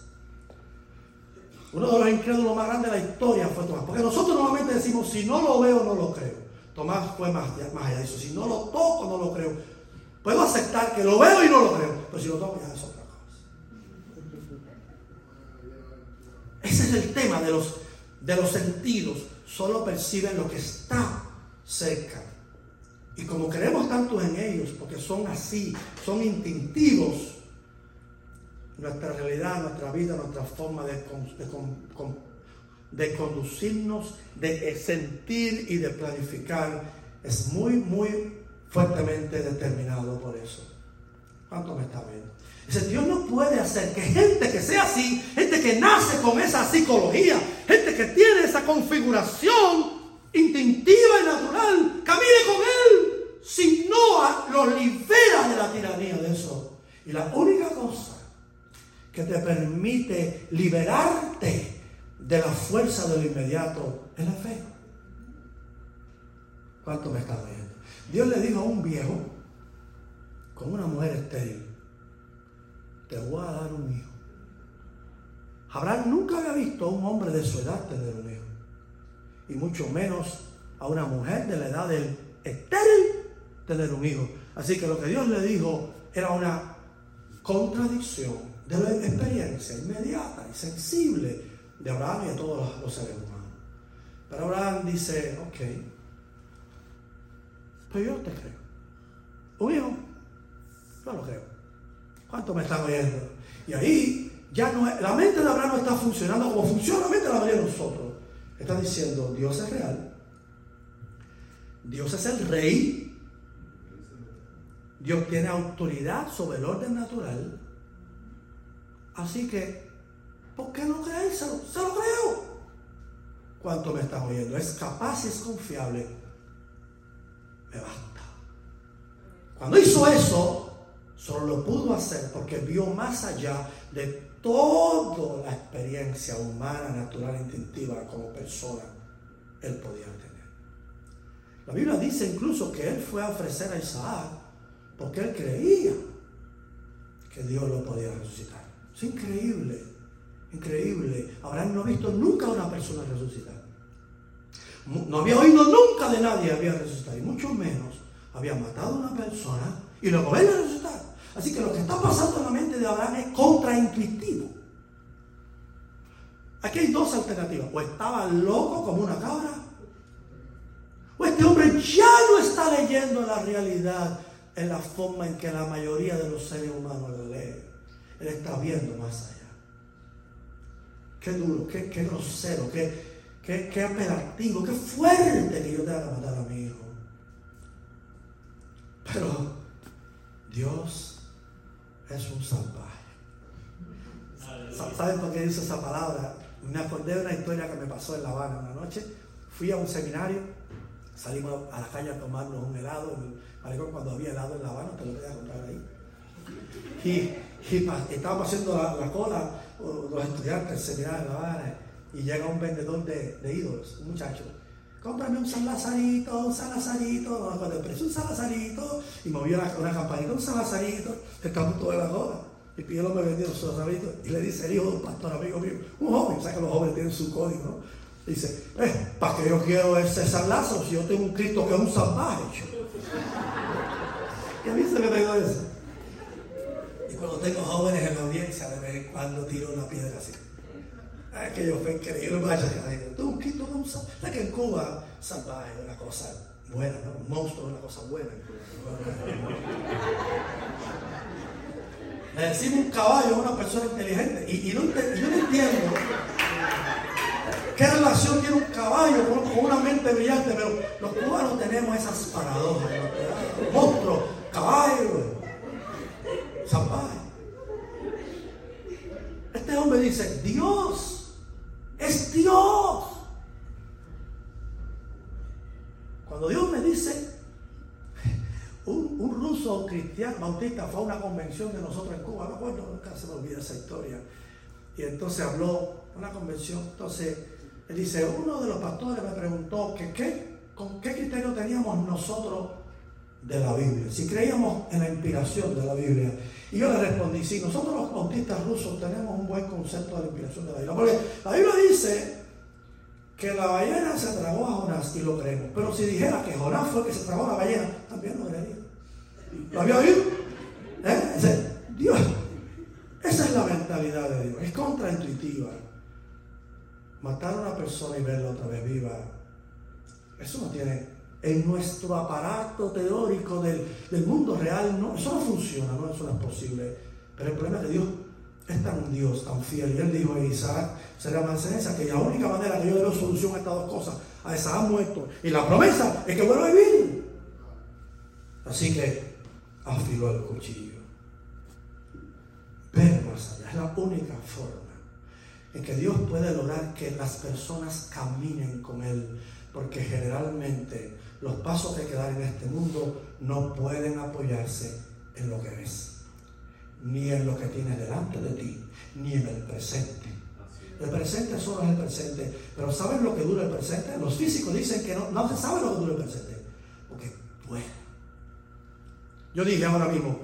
Uno de los incrédulos más grandes de la historia fue Tomás. Porque nosotros normalmente decimos, si no lo veo, no lo creo. Tomás fue más, más allá de eso. Si no lo toco, no lo creo. Puedo aceptar que lo veo y no lo creo. Pero si lo toco, ya es otra cosa. Ese es el tema de los, de los sentidos. Solo perciben lo que está cerca. Y como creemos tanto en ellos, porque son así, son instintivos, nuestra realidad, nuestra vida, nuestra forma de, conducirnos, de sentir y de planificar es muy, muy fuertemente determinado por eso. ¿Cuánto me está viendo? Dice, Dios no puede hacer que gente que sea así, gente que nace con esa psicología, gente que tiene esa configuración, instintiva y natural, camine con Él, si no lo libera de la tiranía de eso. Y la única cosa que te permite liberarte de la fuerza de lo inmediato en la fe. ¿Cuánto me están viendo? Dios le dijo a un viejo con una mujer estéril, te voy a dar un hijo. Abraham nunca había visto a un hombre de su edad tener un hijo, y mucho menos a una mujer de la edad del estéril tener un hijo. Así que lo que Dios le dijo era una contradicción de la experiencia inmediata y sensible de Abraham y de todos los seres humanos. Pero Abraham dice, ok, pues yo te creo. Un hijo, yo lo creo. ¿Cuánto me están oyendo? Y ahí ya no la mente de Abraham no está funcionando como funciona la mente de la de nosotros. Está diciendo, Dios es real. Dios es el rey. Dios tiene autoridad sobre el orden natural. Así que, ¿por qué no creérselo? Se lo creo. ¿Cuánto me están oyendo? Es capaz y es confiable. Me basta. Cuando hizo eso, solo lo pudo hacer porque vio más allá de toda la experiencia humana, natural, instintiva como persona, él podía tener. La Biblia dice incluso que él fue a ofrecer a Isaac porque él creía que Dios lo podía resucitar. Es increíble, increíble. Abraham no ha visto nunca a una persona resucitar. No había oído nunca de nadie había resucitado, y mucho menos había matado a una persona y luego verla resucitar. Así que lo que está pasando en la mente de Abraham es contraintuitivo. Aquí hay dos alternativas. O estaba loco como una cabra, o este hombre ya no está leyendo la realidad en la forma en que la mayoría de los seres humanos lo leen. Él está viendo más allá. Qué duro, qué, grosero, qué, qué, qué apelativo, qué fuerte que yo tenga que matar a mi hijo. Pero Dios es un salvaje. ¿Saben por qué dice esa palabra? Me acordé de una historia que me pasó en La Habana una noche. Fui a un seminario, salimos a la calle a tomarnos un helado. Cuando había helado en La Habana, te lo a comprar ahí. Y, estábamos haciendo la, cola, los estudiantes del seminario de La Habana, y llega un vendedor de, ídolos, un muchacho cómprame un salazarito, un salazarito, cuando el precio un salazarito, y movió una, una campanita, un salazarito, todo de la cola. Y Pielo me vendió un salazarito, y le dice el hijo de un pastor amigo mío, un joven, o que los jóvenes tienen su código, ¿no? Dice, eh, ¿para qué yo quiero ese salazo si yo tengo un Cristo que es un salvaje? ¿Qué dice que tengo eso? Y cuando tengo jóvenes en la audiencia, de vez en cuando tiro una piedra así. Aquello fue increíble, vaya que tú, un quito, la que en Cuba salvaje es una cosa buena, ¿no? Un monstruo es una cosa buena. Le decimos un caballo a una persona inteligente y, no, yo no entiendo qué relación tiene un caballo con, una mente brillante, pero los cubanos tenemos esas paradojas. ¿no? Monstruo, caballo, salvaje. Este hombre dice, Dios es Dios. Cuando Dios me dice, un, ruso cristiano bautista fue a una convención de nosotros en Cuba, no acuerdo, nunca se me olvida esa historia. Y entonces habló, una convención, entonces él dice, uno de los pastores me preguntó que qué, con qué criterio teníamos nosotros de la Biblia, si creíamos en la inspiración de la Biblia. Y yo le respondí, sí, nosotros los bautistas rusos tenemos un buen concepto de la inspiración de la Biblia. Porque la Biblia dice que la ballena se tragó a Jonás y lo creemos. Pero si dijera que Jonás fue el que se tragó a la ballena, también lo creería. ¿Lo había oído? ¿Eh? Dios, esa es la mentalidad de Dios. Es contraintuitiva. Matar a una persona y verla otra vez viva, eso no tiene en nuestro aparato teórico del, mundo real, no, eso no funciona, no, eso no es posible. Pero el problema es que Dios es tan Dios, tan fiel. Y él dijo a Isaac, será mancenesa, que la única manera que yo le solución a estas dos cosas, a Isaac muerto, y la promesa es que vuelva a vivir. Así que afiló el cuchillo. Ver más allá, es la única forma en que Dios puede lograr que las personas caminen con Él, porque generalmente los pasos que quedan en este mundo no pueden apoyarse en lo que ves, ni en lo que tienes delante de ti, ni en el presente. El presente solo es el presente. Pero ¿saben lo que dura el presente? Los físicos dicen que no, no se sabe lo que dura el presente. Porque bueno. Yo dije ahora mismo,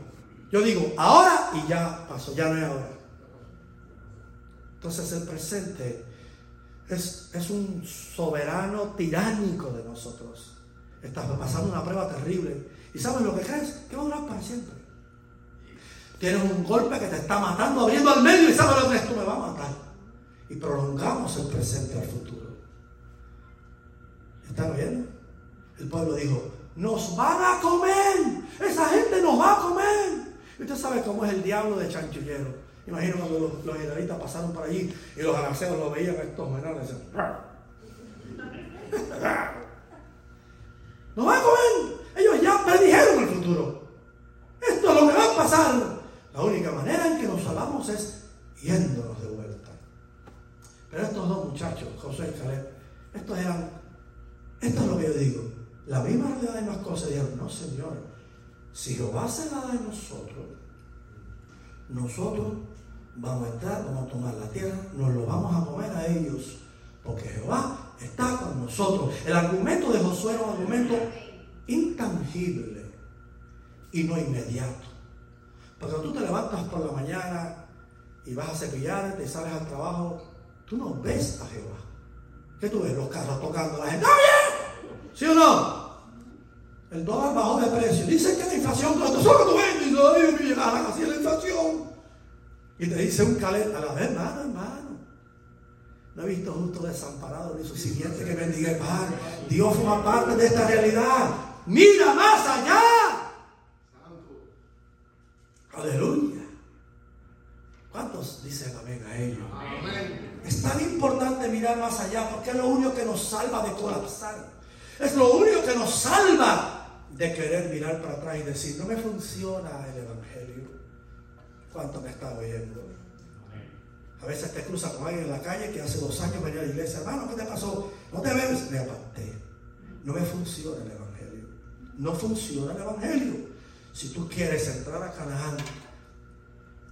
yo digo ahora y ya pasó, ya no es ahora. Entonces el presente es, es un soberano tiránico de nosotros. Estás pasando una prueba terrible. ¿Y sabes lo que crees? Que va a durar para siempre. Tienes un golpe que te está matando, abriendo al medio y sabes lo que es, tú me vas a matar. Y prolongamos el presente al futuro. ¿Están oyendo? El pueblo dijo, nos van a comer. Esa gente nos va a comer. Y usted sabe cómo es el diablo de chanchullero. Imagino cuando los, los pasaron por allí y los anaseos lo veían estos menores. ¡Nos van a comer! Ellos ya predijeron el futuro. Esto es lo que va a pasar. La única manera en que nos salvamos es yéndonos de vuelta. Pero estos dos muchachos, José y Caleb, estos eran, esto es lo que yo digo, la misma realidad de las cosas, dijeron, no Señor, si Jehová se la da en nosotros, nosotros vamos a entrar, vamos a tomar la tierra, nos lo vamos a comer a ellos, porque Jehová está con nosotros. El argumento de Josué era un argumento intangible y no inmediato. Porque tú te levantas por la mañana y vas a cepillarte y sales al trabajo, tú no ves a Jehová. ¿Qué tú ves? Los carros tocando, la gente, bien! ¿Sí o no? El dólar bajó de precio. Dicen que la inflación, todo esto, que tú ves, y yo a la la inflación. Y te dice un caleta, a la vez, hermano, hermano. No he visto justo desamparado ni su siguiente que bendiga el Padre. Dios forma parte de esta realidad. Mira más allá. Aleluya. ¿Cuántos dicen amén a ellos? Es tan importante mirar más allá porque es lo único que nos salva de colapsar. Es lo único que nos salva de querer mirar para atrás y decir, no me funciona el. ¿Cuánto me está oyendo? A veces te cruza con alguien en la calle que hace dos años venía a la iglesia, hermano, ¿qué te pasó? No te ves, me aparté. No me funciona el Evangelio. No funciona el Evangelio. Si tú quieres entrar a Canaán,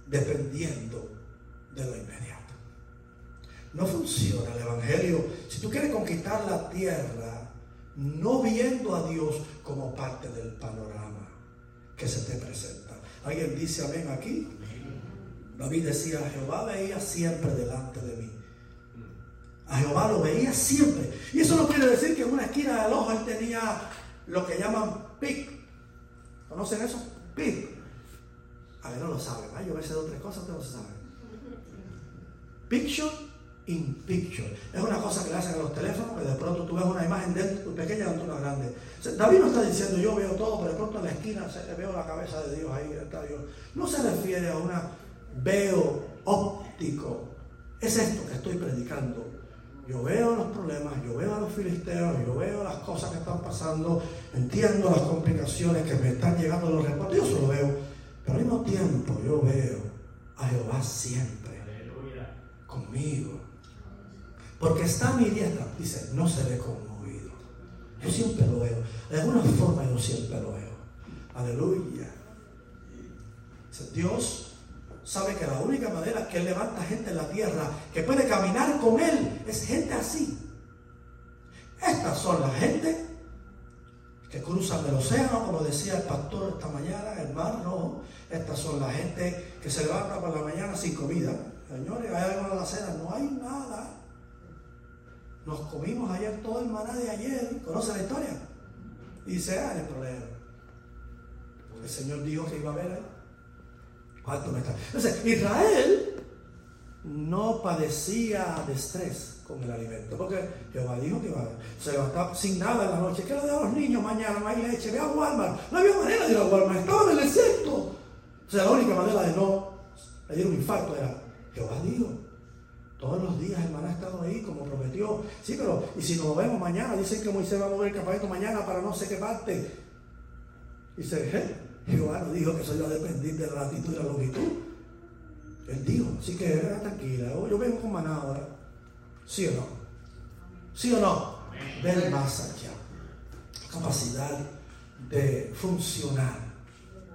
dependiendo de lo inmediato. No funciona el Evangelio. Si tú quieres conquistar la tierra, no viendo a Dios como parte del panorama que se te presenta. ¿Alguien dice amén aquí? David decía, Jehová veía siempre delante de mí. A Jehová lo veía siempre. Y eso no quiere decir que en una esquina del ojo él tenía lo que llaman pic. ¿Conocen eso? Pic. A ver, no lo saben. ¿eh? Yo a veces de otras cosas, ustedes no saben. Picture in picture. Es una cosa que le hacen a los teléfonos, que de pronto tú ves una imagen de él pequeña y una grande. David no está diciendo yo veo todo, pero de pronto en la esquina veo la cabeza de Dios ahí. Está Dios. No se refiere a una veo óptico. Es esto que estoy predicando. Yo veo los problemas, yo veo a los filisteos, yo veo las cosas que están pasando, entiendo las complicaciones que me están llegando los reportes, yo solo veo. Pero al mismo tiempo yo veo a Jehová siempre conmigo. Porque está a mi diestra, dice, no seré conmovido. Yo siempre lo veo. De alguna forma yo siempre lo veo. Aleluya. Dios sabe que la única manera que Él levanta gente en la tierra que puede caminar con Él es gente así. Estas son las gente que cruzan el océano, como decía el pastor esta mañana, el mar rojo. Estas son la gente que se levanta por la mañana sin comida. Señores, ¿hay algo en la cena? No hay nada. Nos comimos ayer todo el maná de ayer. ¿Conoce la historia? Y dice, ah, el problema. El Señor dijo que iba a haber ahí. ¿Cuánto me está? Entonces, Israel no padecía de estrés con el alimento, porque Jehová dijo que iba a se levantaba sin nada en la noche. ¿Qué le da a los niños mañana? No hay leche, ve a Walmart. No había manera de ir a Walmart, estaba en el desierto. O sea, la única manera de no le dio un infarto era, Jehová dijo, todos los días el maná ha estado ahí como prometió. Sí, pero y si nos vemos mañana, dicen que Moisés va a mover el campamento mañana para no sé qué parte. Dice, ¿eh? Jehová no dijo que eso iba a depender de la latitud y la longitud. Él dijo, así que era tranquila, yo vengo con maná ahora. ¿Sí o no? ¿Sí o no? Ver más allá. Capacidad de funcionar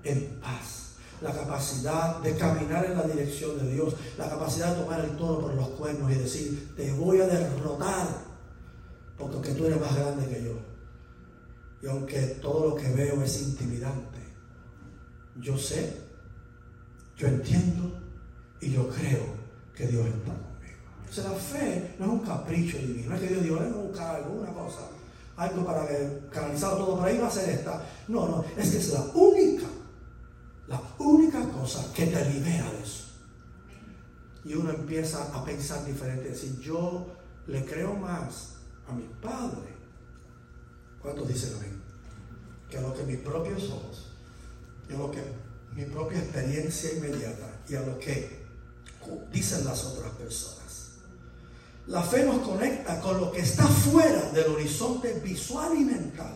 en paz. la capacidad de caminar en la dirección de Dios, la capacidad de tomar el toro por los cuernos y decir, te voy a derrotar, porque tú eres más grande que yo. Y aunque todo lo que veo es intimidante, yo sé, yo entiendo y yo creo que Dios está conmigo. Entonces la fe no es un capricho divino, no es que Dios diga, no buscar algo, una cosa, algo para canalizar todo por ahí va a ser esta. No, no, es que es la única, la única cosa que te libera de eso. Y uno empieza a pensar diferente, decir, yo le creo más a mi Padre. ¿Cuántos dicen amén? Que a lo que mis propios ojos, lo que mi propia experiencia inmediata y a lo que dicen las otras personas. La fe nos conecta con lo que está fuera del horizonte visual y mental.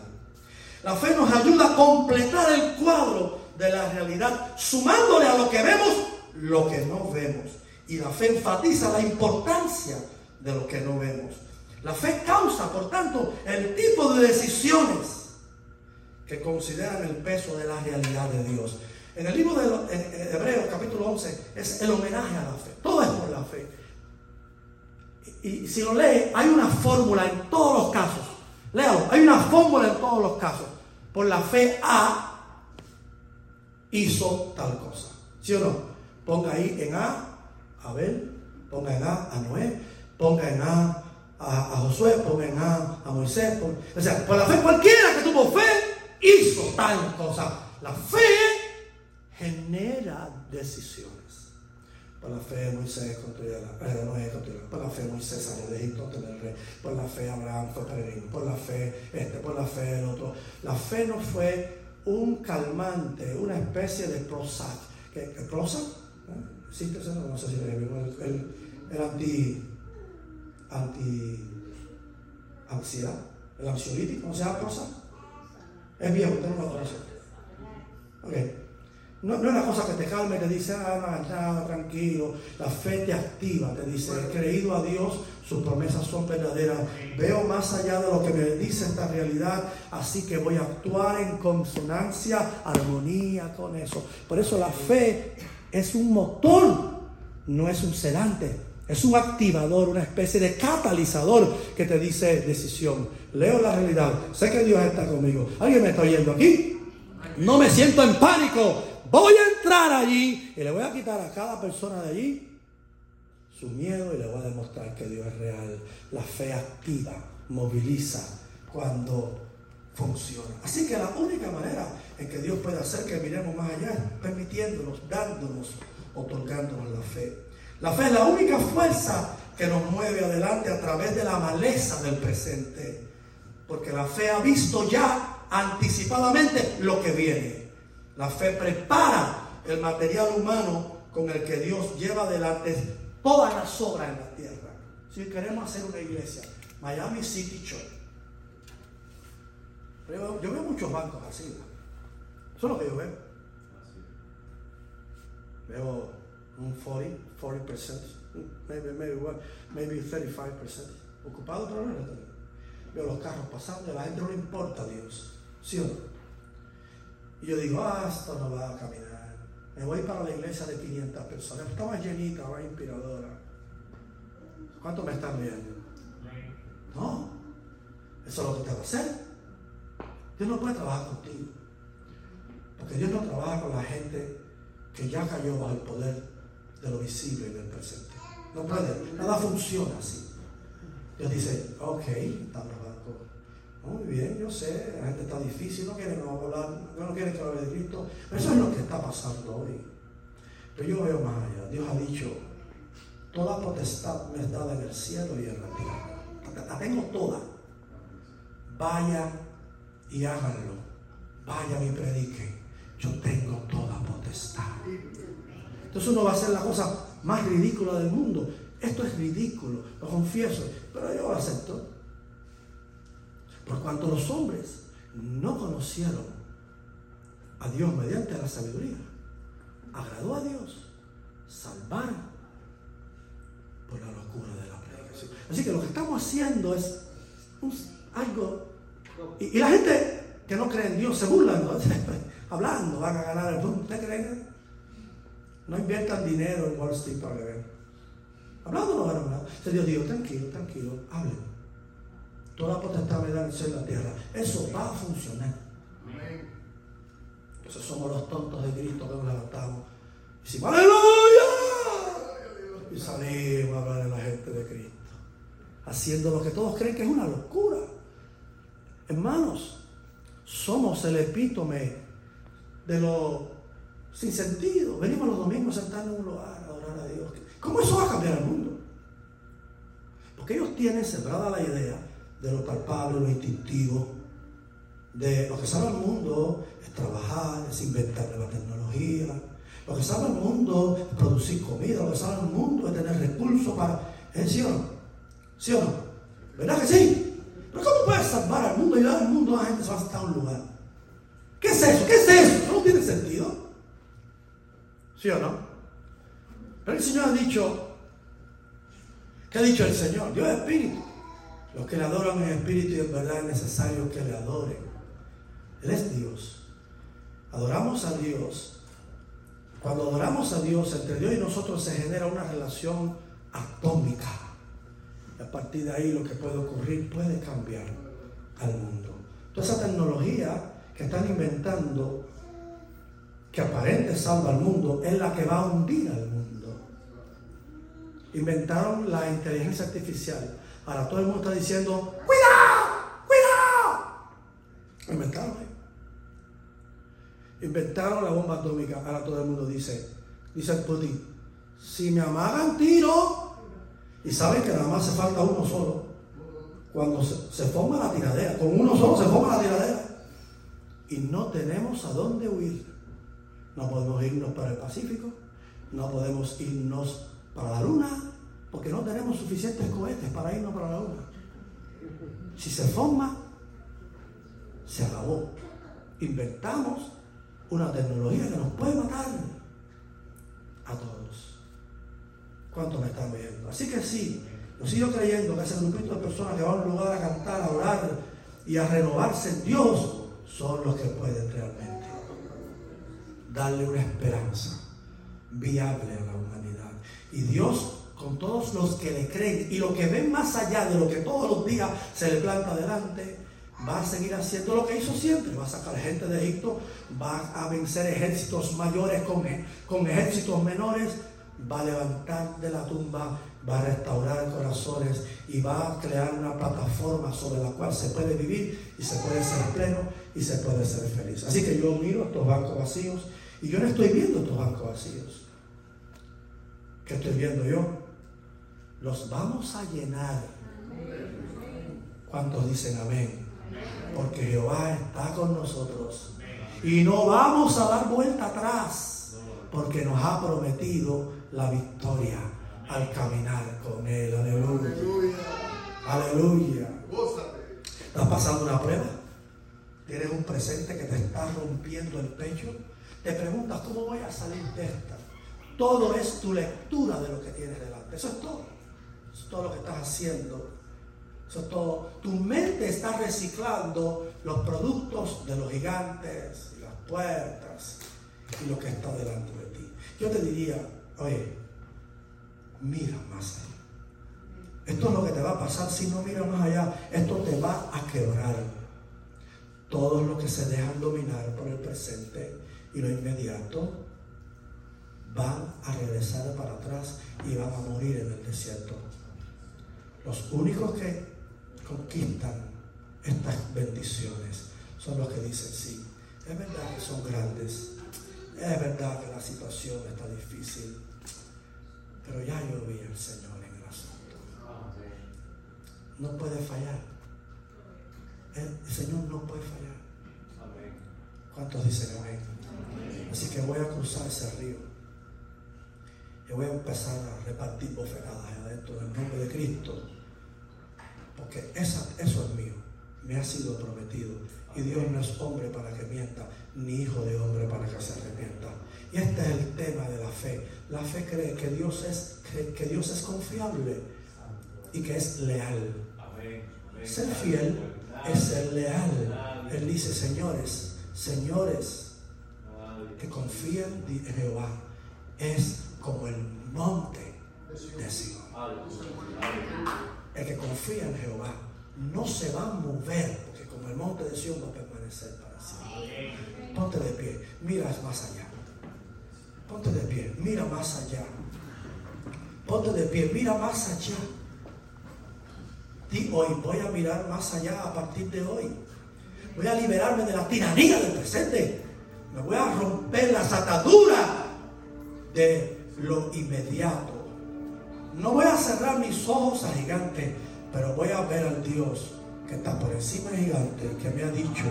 La fe nos ayuda a completar el cuadro de la realidad, sumándole a lo que vemos lo que no vemos. Y la fe enfatiza la importancia de lo que no vemos. La fe causa, por tanto, el tipo de decisiones que consideran el peso de la realidad de Dios. En el libro de Hebreos capítulo 11 es el homenaje a la fe. Todo es por la fe. Y, si lo lee, hay una fórmula en todos los casos. Leo, hay una fórmula en todos los casos. Por la fe A hizo tal cosa. ¿Sí o no? Ponga ahí en A a Abel, ponga en A a Noé, ponga en A a, Josué, ponga en A a Moisés. o sea, por la fe cualquiera que tuvo fe hizo tal cosa. La fe genera decisiones. Por la fe Moisés construyó la, eh, construyó, por la fe Moisés salió de Egipto el rey, por la fe Abraham fue peregrino, por la fe este, por la fe el otro. La fe no fue un calmante, una especie de Prozac. ¿Qué, Prozac? ¿Eh? ¿Existe? No sé si le el, el, el anti, anti ansiedad, el ansiolítico, ¿cómo se llama Prozac? Es viejo, usted no lo. No, no, es una cosa que te calme y te dice, ah, nada, tranquilo. La fe te activa, te dice, he creído a Dios, sus promesas son verdaderas. Veo más allá de lo que me dice esta realidad, así que voy a actuar en consonancia, armonía con eso. Por eso la fe es un motor, no es un sedante. Es un activador, una especie de catalizador que te dice decisión. Leo la realidad, sé que Dios está conmigo. ¿Alguien me está oyendo aquí? No me siento en pánico, Voy a entrar allí y le voy a quitar a cada persona de allí su miedo y le voy a demostrar que Dios es real. La fe activa, moviliza cuando funciona. Así que la única manera en que Dios puede hacer que miremos más allá permitiéndonos, dándonos, otorgándonos la fe. La fe es la única fuerza que nos mueve adelante a través de la maleza del presente. Porque la fe ha visto ya anticipadamente lo que viene. La fe prepara el material humano con el que Dios lleva adelante todas las obras en la tierra. Si queremos hacer una iglesia, Miami City Church. Yo, veo muchos bancos así. Eso es lo que yo veo. Veo un 40, 40%, maybe, maybe, maybe 35% ocupado, pero no Veo los carros pasando, la gente no le importa a Dios. ¿Sí o no? Y yo digo, ah, esto no va a caminar. Me voy para la iglesia de 500 personas. Estaba llenita, va inspiradora. ¿Cuántos me están viendo? No. Eso es lo que te va a hacer. Dios no puede trabajar contigo. Porque Dios no trabaja con la gente que ya cayó bajo el poder de lo visible y del presente. No puede. Nada funciona así. Dios dice, ok, estamos muy bien, yo sé, la gente está difícil, no quieren hablar, no quieren que hable de Cristo. Pero eso es lo que está pasando hoy. Pero yo veo más allá. Dios ha dicho, toda potestad me es dada en el cielo y en la tierra. La tengo toda. Vayan y háganlo. Vayan y prediquen. Yo tengo toda potestad. Entonces uno va a hacer la cosa más ridícula del mundo. Esto es ridículo, lo confieso, pero yo lo acepto. Por cuanto los hombres no conocieron a Dios mediante la sabiduría, agradó a Dios salvar por la locura de la predicación. Así que lo que estamos haciendo es algo. Y, la gente que no cree en Dios se burla, hablando, van a ganar el mundo. ¿Usted cree? No inviertan dinero en Wall Street para beber. Hablando no van a Entonces Dios dijo, tranquilo, tranquilo, hablen. Toda potestad me da el cielo y la tierra. Eso va a funcionar. Entonces somos los tontos de Cristo que nos levantamos. Y decimos, aleluya. Y salimos a hablar a la gente de Cristo. Haciendo lo que todos creen que es una locura. Hermanos, somos el epítome de lo sin sentido. Venimos los domingos a sentarnos en un lugar a adorar a Dios. ¿Cómo eso va a cambiar el mundo? Porque ellos tienen sembrada la idea de lo palpable, lo instintivo, de lo que sabe el mundo es trabajar, es inventar nueva tecnología, lo que sabe el mundo es producir comida, lo que sabe el mundo es tener recursos para... ¿Eh, ¿Sí o no? ¿Sí o no? ¿Verdad que sí? Pero ¿cómo puedes salvar al mundo y dar al mundo a la gente se va a sentar a un lugar? ¿Qué es eso? ¿Qué es? Eso no tiene sentido. ¿Sí o no? Pero el Señor ha dicho, ¿qué ha dicho el Señor? Dios es espíritu. Los que le adoran en espíritu y en verdad es necesario que le adoren. Él es Dios. Adoramos a Dios. Cuando adoramos a Dios, entre Dios y nosotros se genera una relación atómica. Y a partir de ahí lo que puede ocurrir puede cambiar al mundo. Toda esa tecnología que están inventando que aparente salva al mundo es la que va a hundir al mundo. Inventaron la inteligencia artificial. Ahora todo el mundo está diciendo, cuidado, cuidado. Inventaron. Inventaron la bomba atómica. Ahora todo el mundo dice, dice Putin, si me amagan tiro, y saben que nada más se falta uno solo. Cuando se, se forma la tiradera, con uno solo se forma la tiradera. Y no tenemos a dónde huir. No podemos irnos para el Pacífico, no podemos irnos para la Luna, porque no tenemos suficientes cohetes para irnos para la Luna. Si se forma, se acabó. Inventamos una tecnología que nos puede matar a todos. ¿Cuántos me están viendo? Así que sí, yo sigo creyendo que ese grupito de personas que van a un lugar a cantar, a orar y a renovarse en Dios son los que pueden realmente darle una esperanza viable a la humanidad. Y Dios, con todos los que le creen y los que ven más allá de lo que todos los días se le planta delante, va a seguir haciendo lo que hizo siempre. Va a sacar gente de Egipto, va a vencer ejércitos mayores con, con ejércitos menores, va a levantar de la tumba, va a restaurar corazones y va a crear una plataforma sobre la cual se puede vivir y se puede ser pleno y se puede ser feliz. Así que yo miro estos bancos vacíos y yo no estoy viendo estos bancos vacíos. ¿Qué estoy viendo yo? Los vamos a llenar. ¿Cuántos dicen amén? Porque Jehová está con nosotros. Y no vamos a dar vuelta atrás. Porque nos ha prometido la victoria al caminar con Él. Aleluya. Aleluya. ¿Estás pasando una prueba? ¿Tienes un presente que te está rompiendo el pecho? Te preguntas, ¿cómo voy a salir de esta? Todo es tu lectura de lo que tienes delante. Eso es todo. Eso es todo lo que estás haciendo. Eso es todo. Tu mente está reciclando los productos de los gigantes y las puertas y lo que está delante de ti. Yo te diría, oye, mira más allá. Esto es lo que te va a pasar si no miras más allá. Esto te va a quebrar. Todos los que se dejan dominar por el presente y lo inmediato van a regresar para atrás y van a morir en el desierto. Los únicos que conquistan estas bendiciones son los que dicen, sí, es verdad que son grandes, es verdad que la situación está difícil, pero ya yo vi al Señor en el asunto. No puede fallar. El Señor no puede fallar. ¿Cuántos dicen amén? Así que voy a cruzar ese río. Y voy a empezar a repartir bofetadas adentro del nombre de Cristo. Porque esa, eso es mío. Me ha sido prometido. Y Dios no es hombre para que mienta, ni hijo de hombre para que se arrepienta. Y este es el tema de la fe. La fe cree que Dios es, que Dios es confiable y que es leal. Ser fiel es ser leal. Él dice, señores, señores, que confíen en Jehová es como el monte de Sion. El que confía en Jehová no se va a mover, porque como el monte de Sion va a permanecer para siempre. Ponte de pie, mira más allá. Ponte de pie, mira más allá. Ponte de pie, mira más allá. Di hoy, voy a mirar más allá a partir de hoy. Voy a liberarme de la tiranía del presente. Me voy a romper las ataduras de lo inmediato. No voy a cerrar mis ojos a gigante, pero voy a ver al Dios que está por encima de gigante, que me ha dicho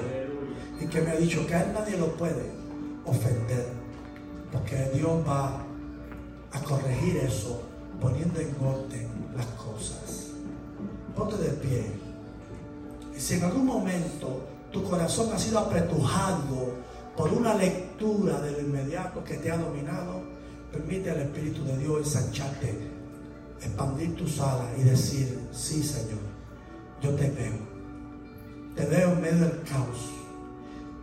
y que me ha dicho que a él nadie lo puede ofender, porque Dios va a corregir eso poniendo en orden las cosas. Ponte de pie. Y si en algún momento tu corazón ha sido apretujado por una lectura de lo inmediato que te ha dominado, permite al Espíritu de Dios ensancharte, expandir tus alas y decir, sí Señor, yo te veo. Te veo en medio del caos.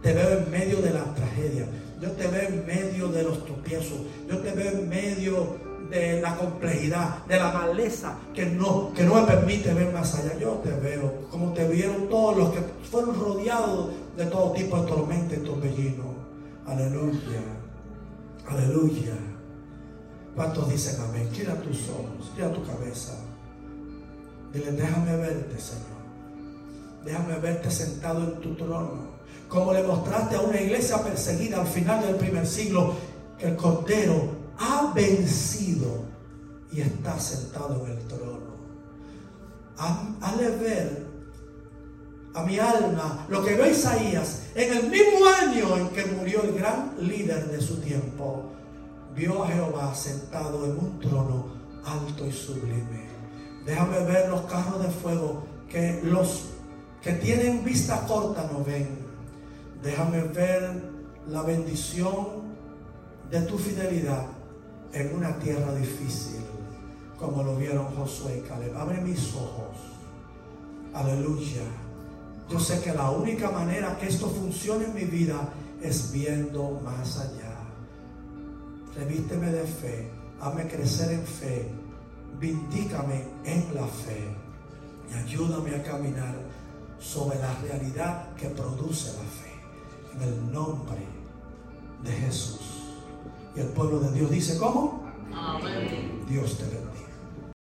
Te veo en medio de la tragedia. Yo te veo en medio de los tropiezos. Yo te veo en medio de la complejidad, de la maleza que no, que no me permite ver más allá. Yo te veo como te vieron todos los que fueron rodeados de todo tipo de tormenta y torbellino. Aleluya. Aleluya. ¿Cuántos dicen amén? Gira tus ojos, gira tu cabeza. Dile, déjame verte, Señor. Déjame verte sentado en tu trono. Como le mostraste a una iglesia perseguida al final del primer siglo, que el Cordero ha vencido y está sentado en el trono. Hazle ver a mi alma lo que ve Isaías en el mismo año en que murió el gran líder de su tiempo. Vio a Jehová sentado en un trono alto y sublime. Déjame ver los carros de fuego que los que tienen vista corta no ven. Déjame ver la bendición de tu fidelidad en una tierra difícil, como lo vieron Josué y Caleb. Abre mis ojos. Aleluya. Yo sé que la única manera que esto funcione en mi vida es viendo más allá. Revísteme de fe. Hazme crecer en fe. Vindícame en la fe. Y ayúdame a caminar sobre la realidad que produce la fe. En el nombre de Jesús. Y el pueblo de Dios dice, ¿cómo? Dios te bendiga.